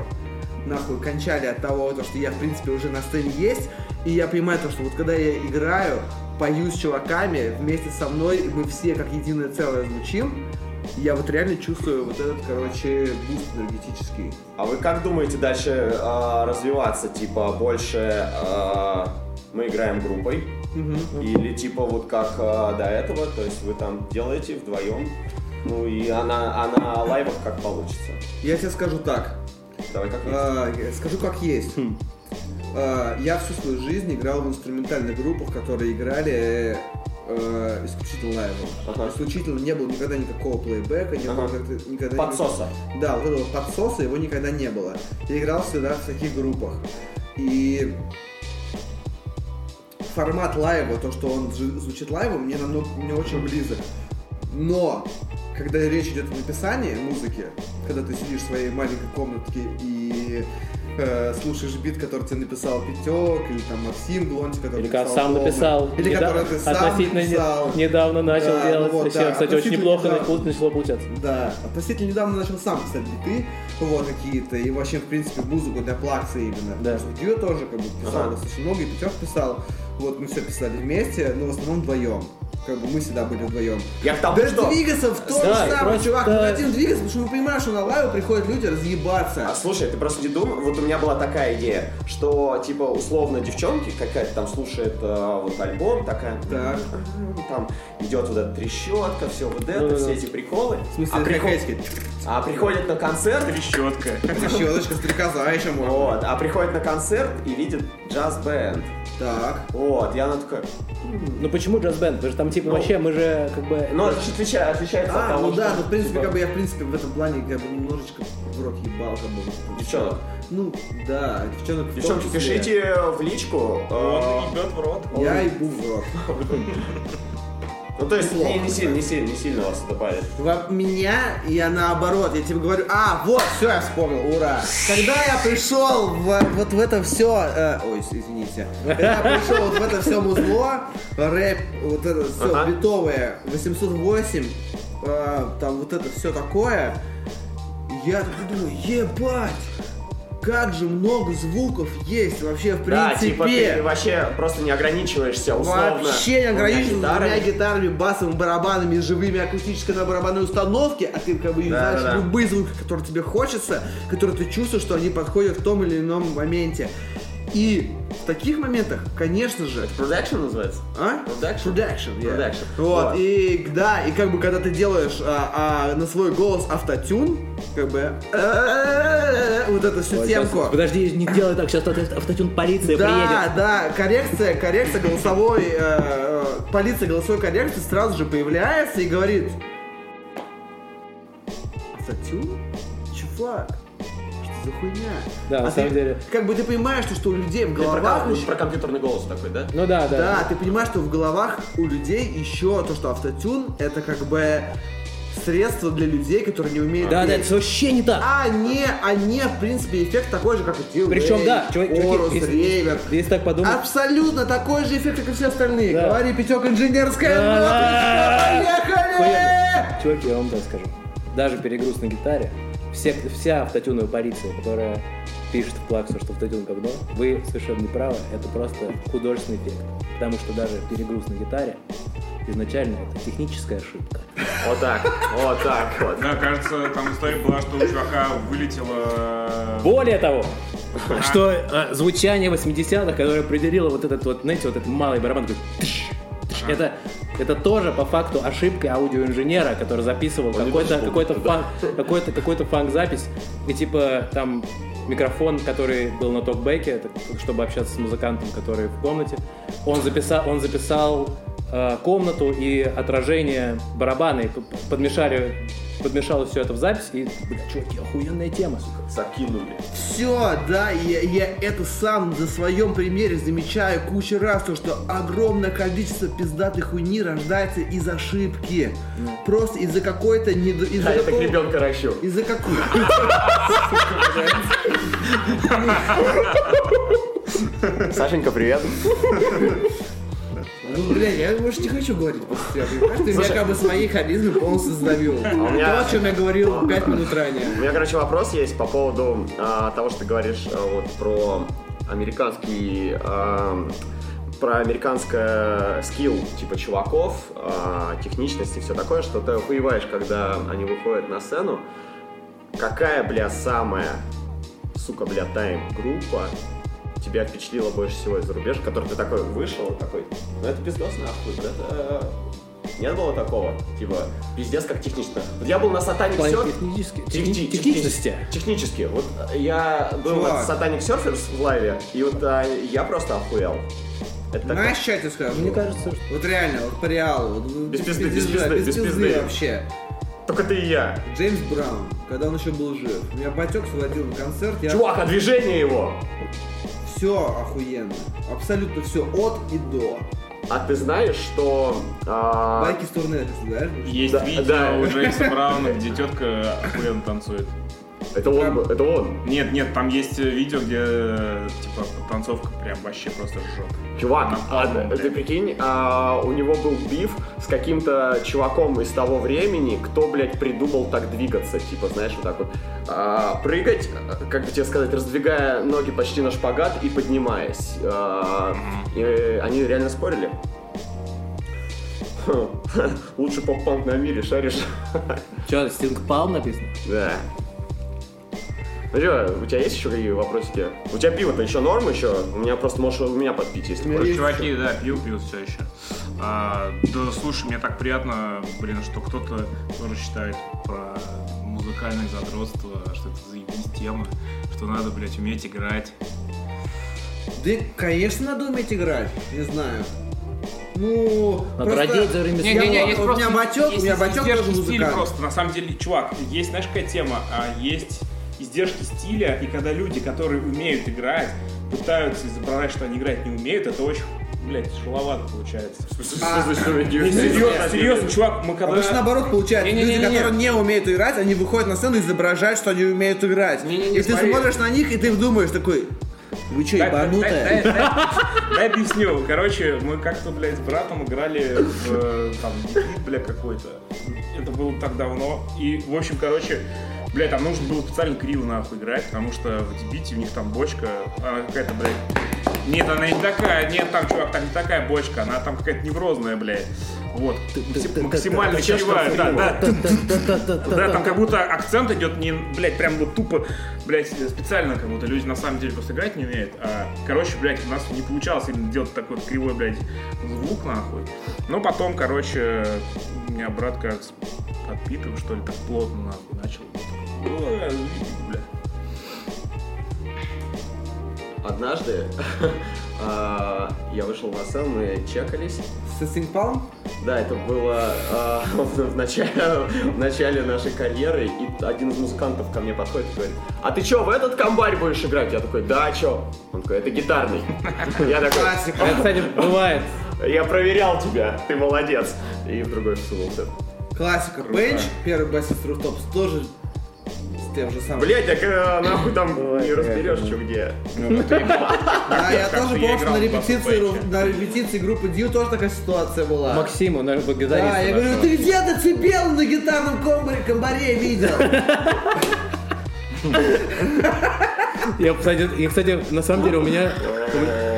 нахуй кончали от того, то, что я, в принципе, уже на сцене есть, и я понимаю то, что вот когда я играю, пою с чуваками вместе со мной, и мы все как единое целое звучим, я вот реально чувствую вот этот, короче, буст энергетический. А вы как думаете дальше э, развиваться? Типа больше э, мы играем группой? Или типа вот как э, до этого, то есть вы там делаете вдвоем? Ну и она, а на лайвах как получится? Я тебе скажу так, Давай как есть. Я скажу как есть. А, Я всю свою жизнь играл в инструментальных группах, которые играли э, исключительно лайвом. Ага. Исключительно не было никогда никакого плейбека, не было Ага. как-то- никогда... Подсоса. Да, вот этого подсоса его никогда не было. Я играл всегда в таких группах. И формат лайва, то, что он звучит лайвом, мне намного мне очень близок. Но когда речь идет о написании музыки, когда ты сидишь в своей маленькой комнатке и э, слушаешь бит, который тебе написал Пятек, или там Максим Глонти, который Или написал сам написал. или Неда- который ты сам относительно не- написал. недавно начал Да, делать. ну вот, Еще, да, кстати, очень неплохо недавно. начало получаться. Да, относительно недавно начал сам писать биты, вот какие-то, и вообще, в принципе, музыку для плакса именно. Да. Дьюо тоже как бы писал Ага. достаточно много, и Пятек писал. Вот мы все писали вместе, но в основном вдвоем. Как бы мы всегда были вдвоем. Я к тому, Да что... двигаться в том Да, же самом, просто- чувак, мы хотим двигаться, потому что мы понимаем, что на лайв приходят люди разъебаться. А, слушай, ты просто не думал, вот у меня была такая идея, что, типа, условно, девчонки какая-то там слушает э, вот альбом, такая, Так. «М, там идет вот эта трещотка, все вот это, все эти приколы. В смысле, а, приход- а приходит на концерт, Трещотка. Щелочка, стрекоза еще можно. вот, а приходит на концерт и видит джаз-бенд. Так. Вот, и она такая, Ну почему джаз-бенд? Вы же там типа Ну, вообще, мы же как бы... ну, это отличается от А, того, ну да, что, ну в принципе, типа, как бы я в принципе в этом плане как бы немножечко в рот ебал, как бы. Девчонок. Ну, да, девчонок Девчонки, пишите в личку. э, Он ебет в рот. Я ебу в рот. Ну, то есть, Плохо, не, не сильно, не сильно, не сильно вас это парит. Во меня я наоборот, я тебе говорю, а, вот, все, я вспомнил, ура. Когда я пришел в, вот в это все, ой, с- извините, когда я пришел вот в это все музло, рэп, вот это все Ага. битовое, 808, э, там вот это все такое, я такой думаю, ебать, как же много звуков есть вообще в Да, принципе. типа ты вообще просто не ограничиваешься условно. Вообще не гитарами. двумя гитарами, басовыми барабанами, живыми акустической на барабанной установке, а ты как бы Да, знаешь да, да. любые звуки, которые тебе хочется, которые ты чувствуешь, что они подходят в том или ином моменте. И в таких моментах, конечно же, Production называется? а? Production? Production, yeah. Production. Вот, Вот. и да, и как бы когда ты делаешь а, а, на свой голос автотюн, как бы вот эту всю Ой, темку. Подожди, не делай так, сейчас автотюн полиция Да, приедет. да, коррекция, коррекция голосовой, э, э, полиция голосовой коррекции сразу же появляется и говорит Автотюн? Чувак, за хуйня? Да, на А самом ты- деле. Как бы ты понимаешь, что, что у людей в про, головах... еще- про компьютерный голос такой, да? Ну да, да. Да, ты понимаешь, что в головах у людей еще то, что автотюн это как бы средство для людей, которые не умеют Да, да, петь. это вообще не так. А не, а не, в принципе, эффект такой же, как у Тил Причем, да, чувак- чуваки, Орус, если- Рейвер. Если так подумать, Абсолютно такой же эффект, как и все остальные. Да. Говори, Пятек, инженерская Да. ноточка, поехали! Чуваки, я вам так скажу. Даже перегруз на гитаре, все, вся автотюновая полиция, которая пишет в плаксу, что автотюн говно, вы совершенно не правы, это просто художественный эффект. Потому что даже перегруз на гитаре изначально это техническая ошибка. Вот так, вот так вот. Да, кажется, там история была, что у чувака вылетело... Более того, что э, звучание 80-х, которое определило вот этот вот, знаете, вот этот малый барабан, такой это, это тоже по факту ошибка аудиоинженера, который записывал какой-то какой-то фанк, какой-то какой-то фанк-запись, и типа там микрофон, который был на токбеке, чтобы общаться с музыкантом, который в комнате, он записал, он записал комнату и отражение барабана, и подмешали, подмешалось все это в запись, и, бля, чуваки, охуенная тема, сука. Закинули. Все, да, я, я это сам на своем примере замечаю кучу раз, то, что огромное количество пиздатой хуйни рождается из ошибки. Просто из-за какой-то... недо- Из-за А я так какого- ребенка ращу. Из-за какой... Сашенька, привет. Ну, бля, я больше не хочу говорить после тебя, понимаешь? Ты меня как бы своей харизмой полностью задавил. у меня- То, о чем я говорил пять минут У ранее. меня, короче, вопрос есть по поводу а, того, что ты говоришь а, вот про американский а, про американское скилл типа чуваков, а, техничность и все такое, что ты охуеваешь, когда они выходят на сцену. Какая, бля, самая, сука, бля, тайм группа тебя впечатлила больше всего из зарубежья, который ты такой вышел, такой, ну это пиздос нахуй, это... Нет было такого, типа, пиздец как технично. Вот я был на плане Surf, технически- Тех- техни- тех- техничности. Технически. Вот я был Чувак. на Satanic Surfers в лайве, и вот а, я просто охуел. Это. Знаешь, что я тебе скажу? Мне кажется, что... Вот реально, вот по реалу. Вот, Без пизды, без пизды, пизды, без без пизды пизды. вообще. Только ты и я. Джеймс Браун, когда он еще был жив. Меня батек сводил на концерт, я Чувак, а движение его? Все охуенно. Абсолютно все от и до. А ты знаешь, что... а, Байки с турне, ты знаешь? Есть Да, видео да. у Джеймса Брауна, где тетка охуенно танцует. Это он, был- это он. Нет, нет, там есть э, видео, где э, типа танцовка прям вообще просто жжет. Чувак, Там а, альбом, ты прикинь, а, у него был биф с каким-то чуваком из того времени, кто, блядь, придумал так двигаться, типа, знаешь, вот так вот а, прыгать, а, как бы тебе сказать, раздвигая ноги почти на шпагат и поднимаясь. А, и они реально спорили. Лучший поп-панк на мире, шаришь? Что, Стинг Палм написано? Да. Ну что, у тебя есть еще какие вопросики? У тебя пиво-то еще норм еще? У меня просто можешь у меня подпить, если меня хочешь. Чуваки, да, пьют, пьют все еще. А, да, слушай, мне так приятно, блин, что кто-то тоже считает про музыкальное задротство, что это заебись тема, что надо, блядь, уметь играть. Да, конечно, надо уметь играть. Не знаю. Ну, Надо просто- родить за время Я- Не-не-не, есть у просто... меня батек, у меня батек тоже музыкант. просто, на самом деле, чувак, есть, знаешь, какая тема? А, есть издержки стиля, и когда люди, которые умеют играть, пытаются изображать, что они играть не умеют, это очень, блядь, тяжеловато получается. А, Не, серьезно, серьезно, чувак, мы когда... Обычно наоборот получается. Не-не-не-не. Люди, которые не умеют играть, они выходят на сцену и изображают, что они умеют играть. Не-не-не, и ты смотри. смотришь на них, и ты думаешь такой, вы что, Дай- дай- ебанутые? дай- дай- Дай объясню. Короче, мы как-то, блядь, с братом играли в э, там бля, какой-то. Это было так давно. И, в общем, короче, бля, там нужно было специально криво нахуй играть, потому что в дебите у них там бочка, она какая-то, блядь, нет, она не такая, нет, там, чувак, там не такая бочка, она там какая-то неврозная, блядь. Вот, Макси- максимально кривая, да, да. Да, там как будто акцент идет не, блядь, прям вот тупо, блядь, специально, как будто люди на самом деле просто играть не умеют. А, короче, блядь, у нас не получалось именно делать такой кривой, блядь, звук, нахуй. Но потом, короче, у меня брат, кажется, подпитывал, что ли, так плотно, нахуй, начал. Бля. Однажды а, я вышел на сцену, мы чекались. С? Да, это было а, в, начале, в начале нашей карьеры, и один из музыкантов ко мне подходит и говорит, а ты чё, в этот комбарь будешь играть? Я такой, да, чё? Он такой, это гитарный. Я такой. Это, кстати, бывает. я проверял тебя, ты молодец. И в другой всунулся. Классика. Бенч, первый басист Руфтопс, тоже с тем же самым. Блять, так э, нахуй там не разберешь, что где. Ну. Да, я тоже я помню, на репетиции, на репетиции группы Дью тоже такая ситуация была. Максиму, наш гитарист. Да, я говорю, ты где децибел на гитарном комбаре, комбаре видел? Я, кстати, и, кстати, на самом деле у меня,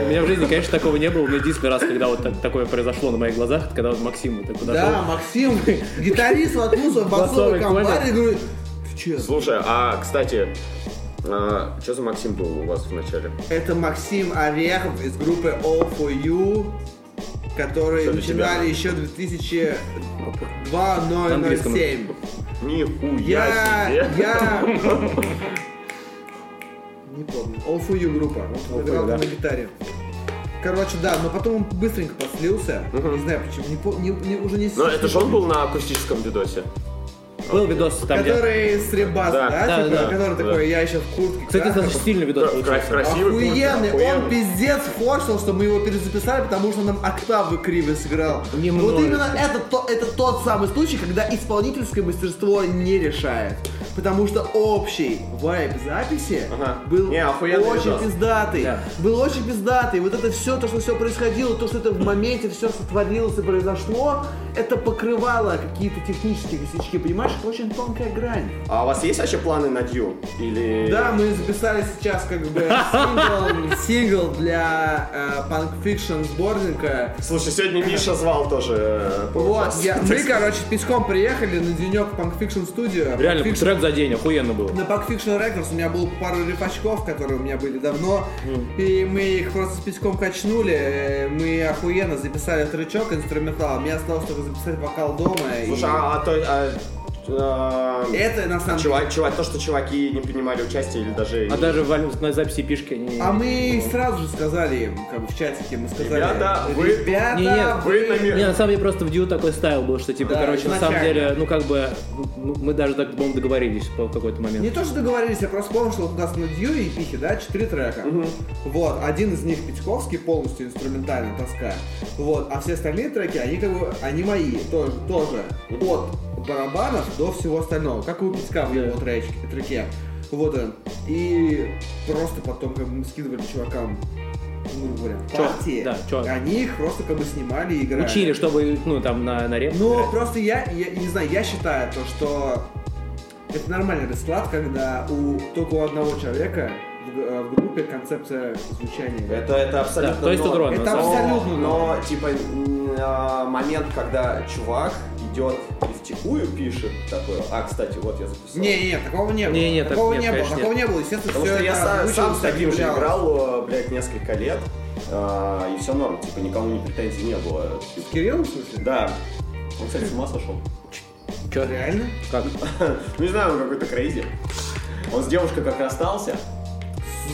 у меня- в жизни, конечно, такого не было. У меня единственный раз, когда вот так- такое произошло на моих глазах, когда вот Максим так подошел. Да, Максим, гитарист воткнулся в басовый комбар. и говорит, ты че? Слушай, а, кстати, что за Максим был у вас в начале? Это Максим Орехов из группы All For You, которые для тебя? начинали еще 2002 На английском. 007. Нихуя Я, себе. я... Не помню. All For You группа. Он играл да. на гитаре. Короче, да, но потом он быстренько послился. Не знаю почему, не, не- не- уже не Но это же он был на акустическом видосе. Был видос там, где... Который с ребас, Да. да, Да, типа, да. который Да. такой, я еще в куртке. Кстати, это красный». очень стильный видос Кра- получился. Красивый. куртка, Охуенный, он охуенный. пиздец форсил, что мы его перезаписали, потому что нам октавы криво сыграл. Немного. Вот именно это, то- это тот самый случай, когда исполнительское мастерство не решает. потому что общий вайб записи Ага. был Не, очень видос. пиздатый. Да. Был очень пиздатый. Вот это все, то, что все происходило, то, что это в моменте все сотворилось и произошло, это покрывало какие-то технические косячки. Понимаешь, это очень тонкая грань. А у вас есть вообще планы на Дью? Или... Да, мы записали сейчас как бы сингл, сингл для э, Punk Fiction сборника. Слушай, сегодня Миша звал тоже. э, Вот, я, мы, короче, пешком приехали на денек в Punk Fiction студию. Реально, Punk Fiction- трек за день, охуенно было. На Punk Fiction Records у меня было пару рифачков, которые у меня были давно, и мы их просто с песком качнули, э, мы охуенно записали тречок инструментал, мне осталось только записать вокал дома. и- Слушай, а, а то... а, а, Это на самом деле... чувак, чувак, то, что чуваки не принимали участие или даже... А даже в- на записи пишки они... А мы сразу же сказали им, как бы в чатике, мы сказали... Ребята, вы- ребята, Не, нет, вы на ми- Не, на самом деле просто в Дью такой стайл был, что типа, Да, короче, на самом изначально. деле, ну как бы, ну, мы даже так, по-моему, договорились по какой-то момент. Не то, что договорились, я просто помню, что вот у нас на Дью и Пихе, да, четыре трека. Вот, один из них Пятьковский, полностью инструментальная тоска. Вот, а все остальные треки, они как бы, они мои, тоже, тоже. От барабанов до всего остального, как и у Петька в его тречке, треке. Вот он. И просто потом как бы мы скидывали чувакам ну, говоря, партии, Да, чё? они их просто как бы снимали и играли. Учили, чтобы, ну, там, на, на реп. Ну, играть. просто я, я не знаю, я считаю то, что это нормальный расклад, когда у только у одного человека в, э, в группе концепция звучания. Это, это абсолютно... Да, то есть но- угроза, Это абсолютно Но, типа, м, а, момент, когда чувак идет и втихую пишет такое... А, кстати, вот я записал. Не, не, такого не было. Не, не, так такого нет, не было, конечно, такого нет. не было. Естественно, Потому все что я сам, сам с таким же играл, э, блядь, несколько лет, а, и все норм, типа, никому ни претензий не было. Типа, С Кириллом, в смысле? Да. Он, кстати, с ума сошел. Чё? Реально? Как? Ну, не знаю, он какой-то крейзи. Он с девушкой как расстался,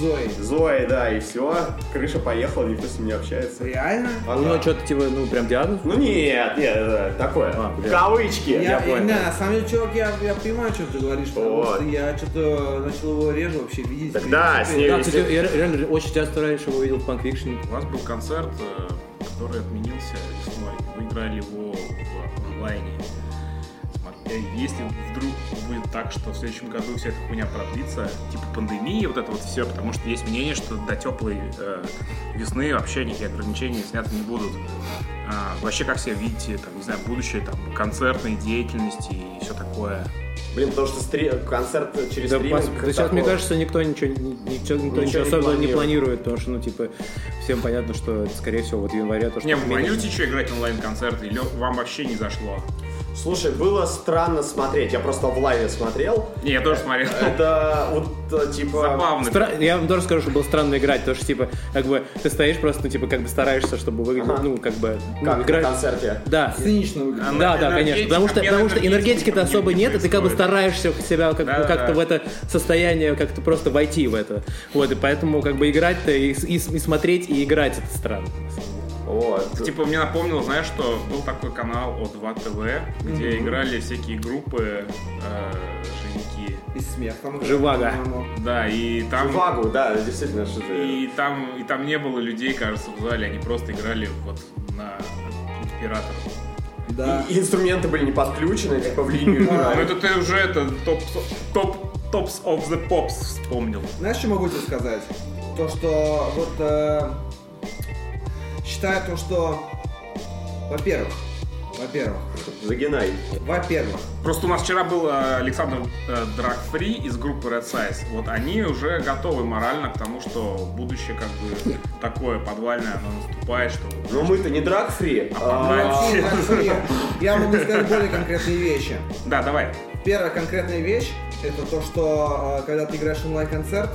Зоей. Зоей, да, и все, крыша поехала, никто с ним не общается. Реально? А у него что-то, типа, ну, прям диагноз? Ну нет, нет, это такое. А, бля. Кавычки. Я, я понял. не, на самом деле, чувак, я, я понимаю, что ты говоришь, потому Вот. что я что-то начал его реже вообще видеть. Так да, с ним- Да, кстати, я реально очень часто раньше его видел в Punk Fiction. У вас был концерт, э, который отменился весной. Вы играли его в онлайне. Смотри, Если вдруг будет так, что в следующем году вся эта хуйня продлится, типа пандемии, вот это вот все, потому что есть мнение, что до теплой э, весны вообще никакие ограничения сняты не будут. А, вообще, как себе видите, там, не знаю, будущее там, концертной деятельности и все такое? Блин, потому что стри- концерт через Да, стриминг... пос- да сейчас, мне кажется, никто ничего, ни- ничего, никто Ничего ничего не особенно не планирует. планирует, потому что, ну, типа, всем понятно, что, это, скорее всего, вот в январе то, что... Не, вы планируете еще играть онлайн-концерты или вам вообще не зашло? Слушай, было странно смотреть, я просто в лайве смотрел. Не, я тоже смотрел. Это вот, э, типа... Забавно. Стра- Я вам тоже скажу, что было странно играть, потому что, типа, как бы, ты стоишь просто, ну, типа, как бы стараешься, чтобы выглядеть, Ага. ну, как бы, ну, Как на концерте. Да. Цинично выглядит. Она- Да, да, конечно. Потому что, потому что энергетики-то особо не нет, и ты как бы стараешься себя как, бы Да, как-то да. в это состояние, как-то просто войти в это. Вот, и поэтому как бы играть-то и, и и смотреть, и играть это странно. на самом деле. Вот. Типа мне напомнило, знаешь, что был такой канал О2 ТВ, где играли всякие группы э, женики. И смех там. Живаго. Да, и там... Вагу, да, действительно, что ты... И там, и там не было людей, кажется, в зале, они просто играли вот на инспиратор. Да. И инструменты были не подключены, типа в линию Ну это ты уже это топ, топ, топс of the pops вспомнил. Знаешь, что могу тебе сказать? То, что вот э, считаю то, что, во-первых, во-первых, Загинай. во-первых, Просто у нас вчера был э, Александр э, Драгфри из группы Red Size. Вот они уже готовы морально к тому, что будущее как бы такое подвальное, оно наступает, что Но мы-то не драг-фри. А, вообще, я могу сказать более конкретные вещи. Да, давай. Первая конкретная вещь это то, что э, когда ты играешь онлайн-концерт,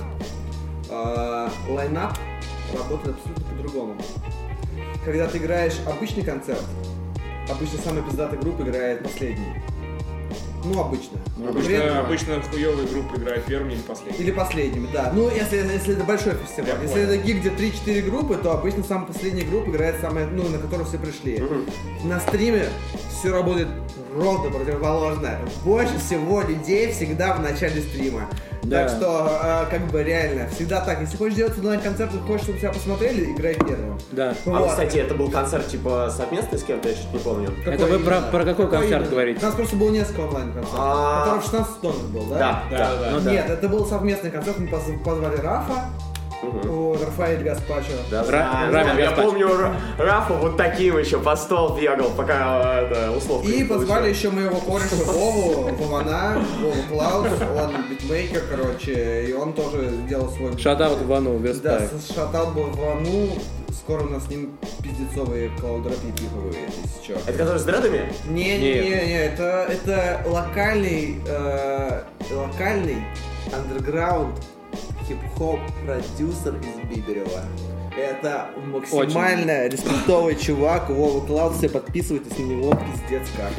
лайнап работает абсолютно по-другому. Когда ты играешь обычный концерт, обычно самая пиздатая группа играет последний. Ну, обычно. При Обычно, этом- обычно хуевые группы играют первыми или последними. Или последними, да. Ну, если, если это большой фестиваль. Я если понял. это гиг, где 3-4 группы, то обычно самая последняя группа играет самая, ну, на которую все пришли. На стриме все работает ровно противоположное. Больше всего людей всегда в начале стрима. Да. Так что, э, как бы реально, всегда так. Если хочешь делать онлайн-концерт, и хочешь, чтобы тебя посмотрели, играй первым. Да. А, Вот. кстати, это был концерт типа совместный с кем-то, я что-то не помню. Это вы про- про какой концерт именно? говорите? У нас просто было несколько онлайн-концертов. А. Который в 16 тоннах был, да? Да, да. Ну да. Нет, это был совместный концерт, мы поз- позвали Рафа, Мгм. вот, Рафаэль Гаспачо. Да, Ра- Рамин знаю. Я помню Ра- Рафа вот таким еще по стол бегал, пока э, да, условно. И не позвали получил. еще моего кореша Вову, Вована, Вову Клаус, он битмейкер, короче, и он тоже сделал свой... Шатаут Вану, Да, Верстайк. с- шатаут был Вану, скоро у нас с ним пиздецовые клаудропи пиковые, если чё. Это который с дредами? Не-не-не, это, это локальный, э, локальный андерграунд хип-хоп продюсер из Биберева. Это максимально респектовый чувак, Вова Клаус, все подписывайтесь на него, пиздец как.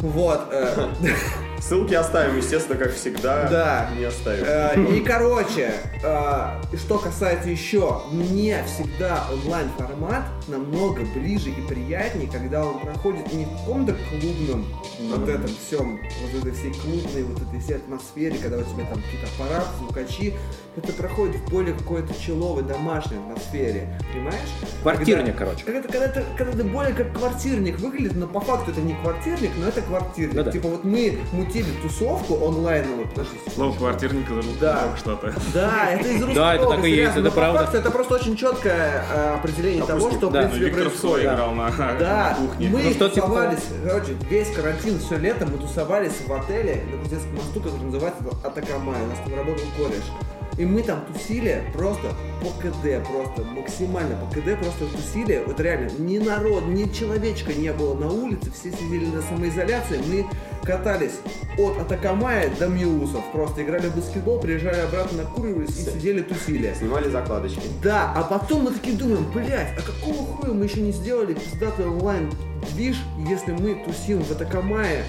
Вот, э, Ссылки оставим, естественно, как всегда. Да. Не оставим. Э, И, короче, э, что касается еще, мне всегда онлайн-формат намного ближе и приятнее, когда он проходит не в каком-то клубном, вот этом всем, вот этой всей клубной, вот этой всей атмосфере, когда у тебя там какие-то аппараты, звукачи, это проходит в более какой-то человой, домашней атмосфере, понимаешь? Квартирник, Когда- короче. Когда, когда, это, когда это более как квартирник выглядит, но по факту это не квартирник, но это квартирник. Ну да. Типа вот мы мутили тусовку онлайновую, подожди, Слово квартирника звучит Да. что-то. да, это из русского Да, это так и есть, это правда. это просто очень четкое э, определение того, что в принципе происходит. играл на, кухне. мы Ну, типа тусовались, короче, весь карантин, все лето мы тусовались в отеле на Кузнецком мосту, который называется Атакамай, у нас там работал кореш. И мы там тусили просто по КД, просто максимально по КД просто тусили. Вот реально, ни народ, ни человечка не было на улице, все сидели на самоизоляции. Мы катались от Атакамая до Миусов, просто играли в баскетбол, приезжали обратно, накуривались и сидели тусили. Снимали закладочки. Да, а потом мы такие думаем, блядь, а какого хуя мы еще не сделали пиздатый онлайн движ, если мы тусим в Атакамае,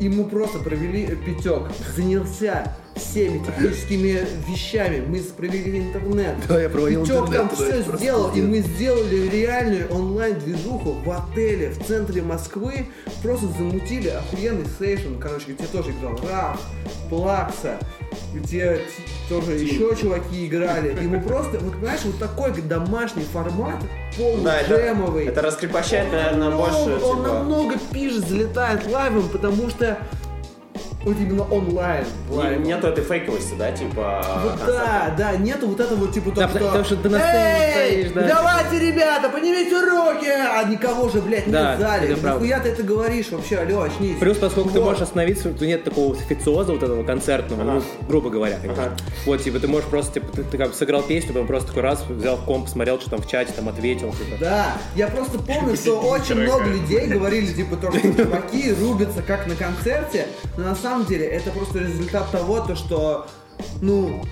и мы просто провели пятек, занялся всеми техническими вещами, мы провели интернет. Да, я проводил интернет, там да, все сделал, и мы сделали реальную онлайн-движуху в отеле в центре Москвы, просто замутили охуенный сейшн, короче, где тоже играл Раф, Плакса, где тоже еще чуваки играли. И мы просто, вот знаешь, вот такой домашний формат, Да, это, это раскрепощает, наверное, намного- больше, Он типа... намного пиже залетает лайвом, потому что вот именно онлайн. не-. Нету этой фейковости, да, типа... Вот да, да, нету вот этого типа Да, то, что... потому что ты на сцене «Эй, стоишь, да, давайте, ребята, поднимите руки! А никого же, блядь, нет Да, в зале. Нихуя ты это говоришь вообще, алло, очнись. Плюс, поскольку ты Вот. можешь остановиться, то нет такого официоза вот этого концертного, Ага. ну, грубо говоря. Ага. Вот, типа, ты можешь просто, типа, ты, ты как бы сыграл песню, потом просто такой раз взял комп, посмотрел, что там в чате, там ответил, типа. Да, я просто помню, что очень много людей говорили, типа, то, что чуваки рубятся как на концерте, но на самом деле это просто результат того, то, что, ну,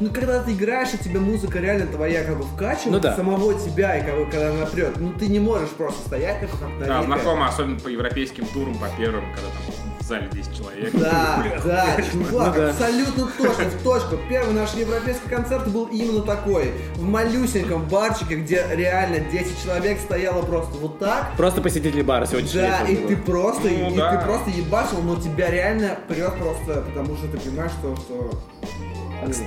ну, когда ты играешь, и тебе музыка реально твоя как бы вкачивает Ну да. самого тебя, и как бы, когда она прет, ну, ты не можешь просто стоять как на Да, знакомо, особенно по европейским турам, по первым, когда там в зале 10 человек. Да, да, чувак, Ну да. абсолютно точно, в точку. Первый наш европейский концерт был именно такой. В малюсеньком барчике, где реально 10 человек стояло просто вот так. Просто посетители бара сегодняшнего Да, и ты просто, Ну и ты просто ебашил, но тебя реально прет просто, потому что ты понимаешь, что, что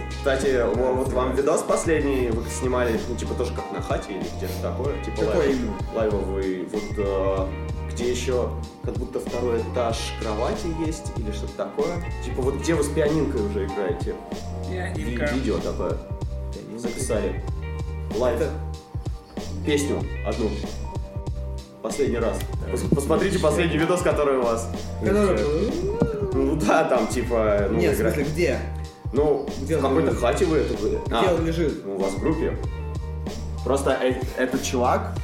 Кстати, во- вот вам видос последний вы снимали, ну, типа, тоже как на хате или где-то такое, типа, Какой лайв- именно? лайвовый, вот, э, где еще как будто второй этаж кровати есть или что-то такое. Типа, вот где вы с пианинкой уже играете. Ви- видео такое записали. Лайв. Песню одну. Последний раз. Пос- Посмотрите последний видос, который у вас. Который- Ну да, там типа, ну, Нет, в игра- смысле, где? Ну, Где в какой-то лежит? хате вы это были. Где А, он лежит? ну, у вас в группе. Просто э- этот чувак,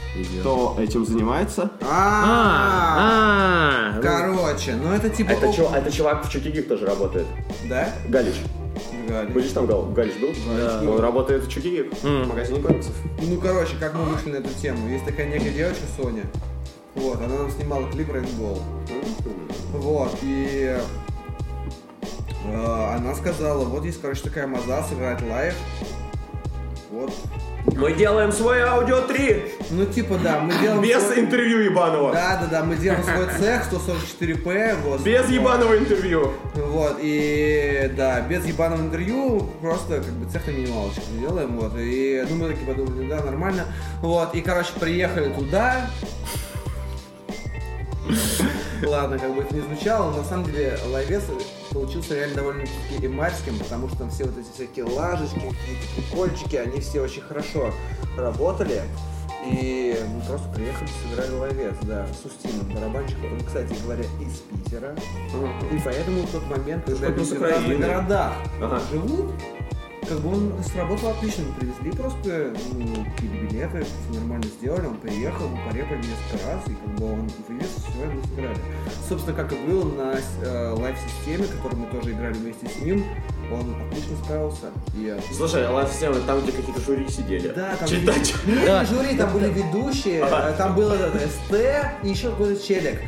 кто этим занимается, А, А, короче, ну это типа... это, чу- это чувак в Чукигих тоже работает. Да? Галич. Галич. Будешь там, Гал? Галич был? Да. Он работает в Чук и Гик, в магазине комиксов. Ну, короче, как мы вышли на эту тему. Есть такая некая девочка, Соня. Вот, она нам снимала клип Rainbow. Вот, и э, она сказала, вот есть, короче, такая маза, сыграть лайв. Вот, Мы делаем свой Audiotree Ну, типа, да, мы делаем... без свой- интервью ебаного. Да, да, да, мы делаем свой цех 144p. Вот, Без Вот. ебаного интервью. Вот, и да, без ебаного интервью, просто как бы цех на минималочку делаем, вот, и ну мы такие подумали, да, нормально, вот, и, короче, приехали туда, ладно, как бы это не звучало, но на самом деле лайвес получился реально довольно-таки эмарским, потому что там все вот эти всякие лажечки, какие-то прикольчики, они все очень хорошо работали, и мы просто приехали, сыграли лайвес, да, с Устином, барабанщиком, он, кстати говоря, из Питера, и поэтому в тот момент, когда люди в разных городах Ага. живут, как бы он сработал отлично, мы привезли просто, ну, купили билеты, всё нормально сделали, он приехал, мы порепали несколько раз, и как бы он вывез, все, мы сыграли. Собственно, как и было на э, live системе, которую мы тоже играли вместе с ним, он отлично справился. И, э, Слушай, а live система там, где какие-то жюри сидели. да, там Читать. Были, Да. жюри, там были ведущие, э, там был этот СТ и еще какой-то челик.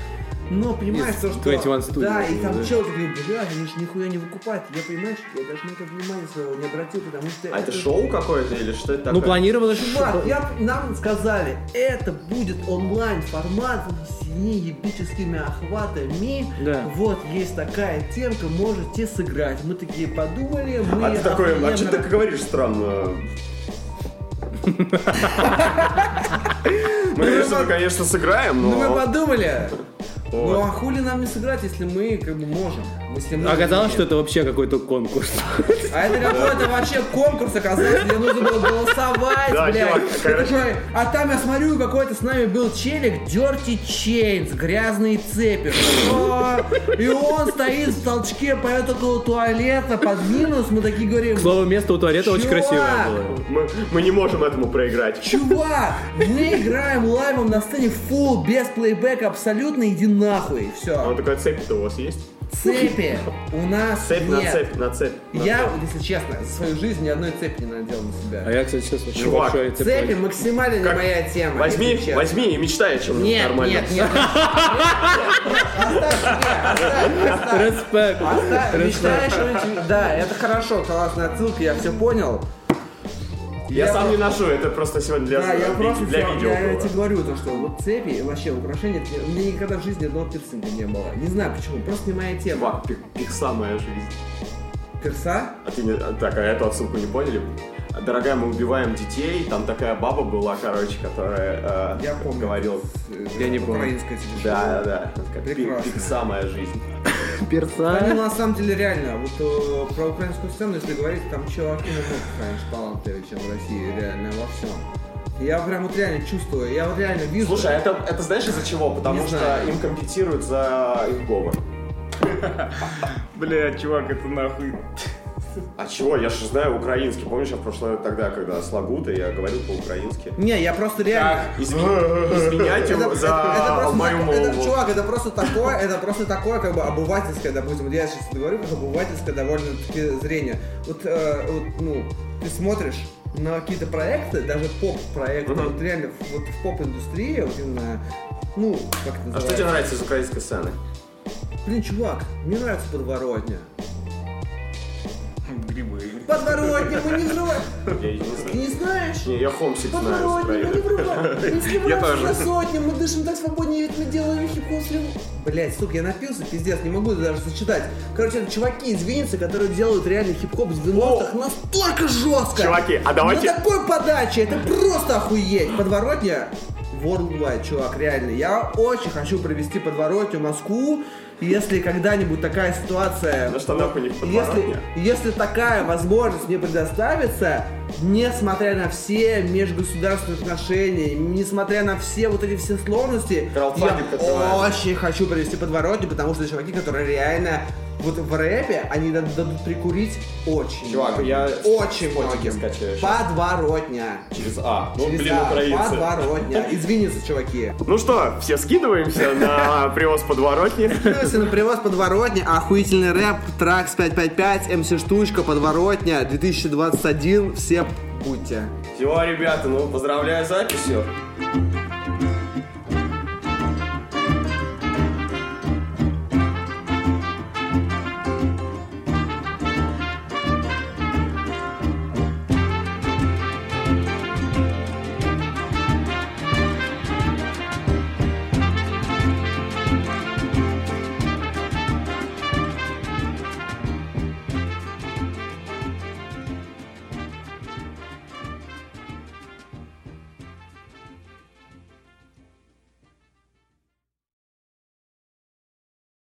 Но понимаешь, то, что... 21 Studio, да, и там да. челик говорит, бля, они же нихуя не выкупают. Я, понимаешь, я даже на это внимание своего не обратил, потому что... А это шоу какое-то или что это такое? Ну, планировалось, Чувак, я, нам сказали, это будет онлайн формат с неебическими охватами. Да. Вот есть такая темка, можете сыграть. Мы такие подумали, мы А ты такой, а что ты так говоришь странно? Мы, конечно, сыграем, Ну мы но... подумали. Вот. Ну а хули нам не сыграть, если мы как бы можем? Если мы Оказалось, что это вообще какой-то конкурс. А это какой-то вообще конкурс оказался, где нужно было голосовать, Да, блядь. чувак, короче. такой, а там я смотрю, какой-то с нами был челик, Dirty Chains, грязные цепи. Что? И он стоит в толчке, поет около туалета, под минус, мы такие говорим, К слову, место у туалета очень Чувак! красивое было. Мы, мы не можем этому проиграть. Чувак, мы играем лайвом на сцене full, без плейбека, абсолютно, иди нахуй, А все. вот такая цепь-то у вас есть? Цепи у нас Цепь на нет. цепь, на цепь. на Я, цепь. если честно, за свою жизнь ни одной цепи не надел на А себя. я, кстати, сейчас очень Чувак, большой Цепи цепочек. максимально не Как? моя тема. Возьми, если честно. возьми и мечтай о чем Нет, нормально. нет, нет. Оставь себе, оставь, оставь. Респект. Оставь, Респект. мечтаешь Да, это хорошо, классная отсылка, я все понял. Я, сам про- не ношу, это просто сегодня для, Да, я просто для видео я, я тебе говорю, то, что вот цепи вообще украшения, у меня никогда в жизни одного пирсинга не было. Не знаю почему, просто не моя тема. Чувак, пи- пикса моя жизнь. Перса? А ты не, а, так, а эту отсылку не поняли? Дорогая, мы убиваем детей. Там такая баба была, короче, которая э, Я помню. говорила. Я не помню. Украинская телешоу. Да, да, да. Прекрасно. Пикса моя жизнь. Перса. ну, на самом деле, реально, вот э, про украинскую сцену, если говорить, там чуваки намного, конечно, талантливее, чем в России, реально, во всем. Я прям вот реально чувствую, я вот реально вижу. Слушай, а это, это знаешь из-за чего? Потому Не что знаю. им компенсируют за их говор. Бля, чувак, это нахуй. А чего? Я же знаю украинский. Помнишь, я в прошлое тогда, когда с Лагутой, я говорил по-украински. Не, я просто реально... Изме- Извиняйте Это- за это- это мою так- это, чувак, это просто такое, это просто такое, как бы обывательское, допустим, я сейчас говорю, как обывательское довольно-таки зрение. Вот, э, вот, ну, ты смотришь на какие-то проекты, даже поп-проекты, Мгм. вот реально вот в поп-индустрии, вот именно, ну, как это А называется? что тебе нравится из украинской сцены? Блин, чувак, мне нравится подворотня. Подворотня, мы не Ты знаю. не знаешь? Не, я Хомсик знаю Украины. врываем. Если Я тоже. на сотню, мы дышим так свободнее, ведь мы делаем хип-хоп Блять, сука, я напился, пиздец, не могу даже зачитать. Короче, это чуваки из Винницы, которые делают реально хип-хоп с 90-х настолько жестко. Чуваки, а давайте- На такой подаче, это просто охуеть. Подворотня worldwide, чувак, реально. Я очень хочу провести подворотню в Если когда-нибудь такая ситуация... На что нахуй не в если, если такая возможность мне предоставится, несмотря на все межгосударственные отношения, несмотря на все вот эти все сложности, я открываем. очень хочу провести подворотню, потому что чуваки, которые реально вот в рэпе, они дад- дадут прикурить очень Чувак, многим. я очень многим. скачаю. Подворотня. Через А. Ну, Через блин, А, украинцы. Подворотня. Извините, чуваки. Ну что, все скидываемся на привоз подворотни. Если на привоз подворотня, охуительный рэп, тракс 555, МС Штучка, подворотня, 2021, все будьте. Все, ребята, ну поздравляю с записью.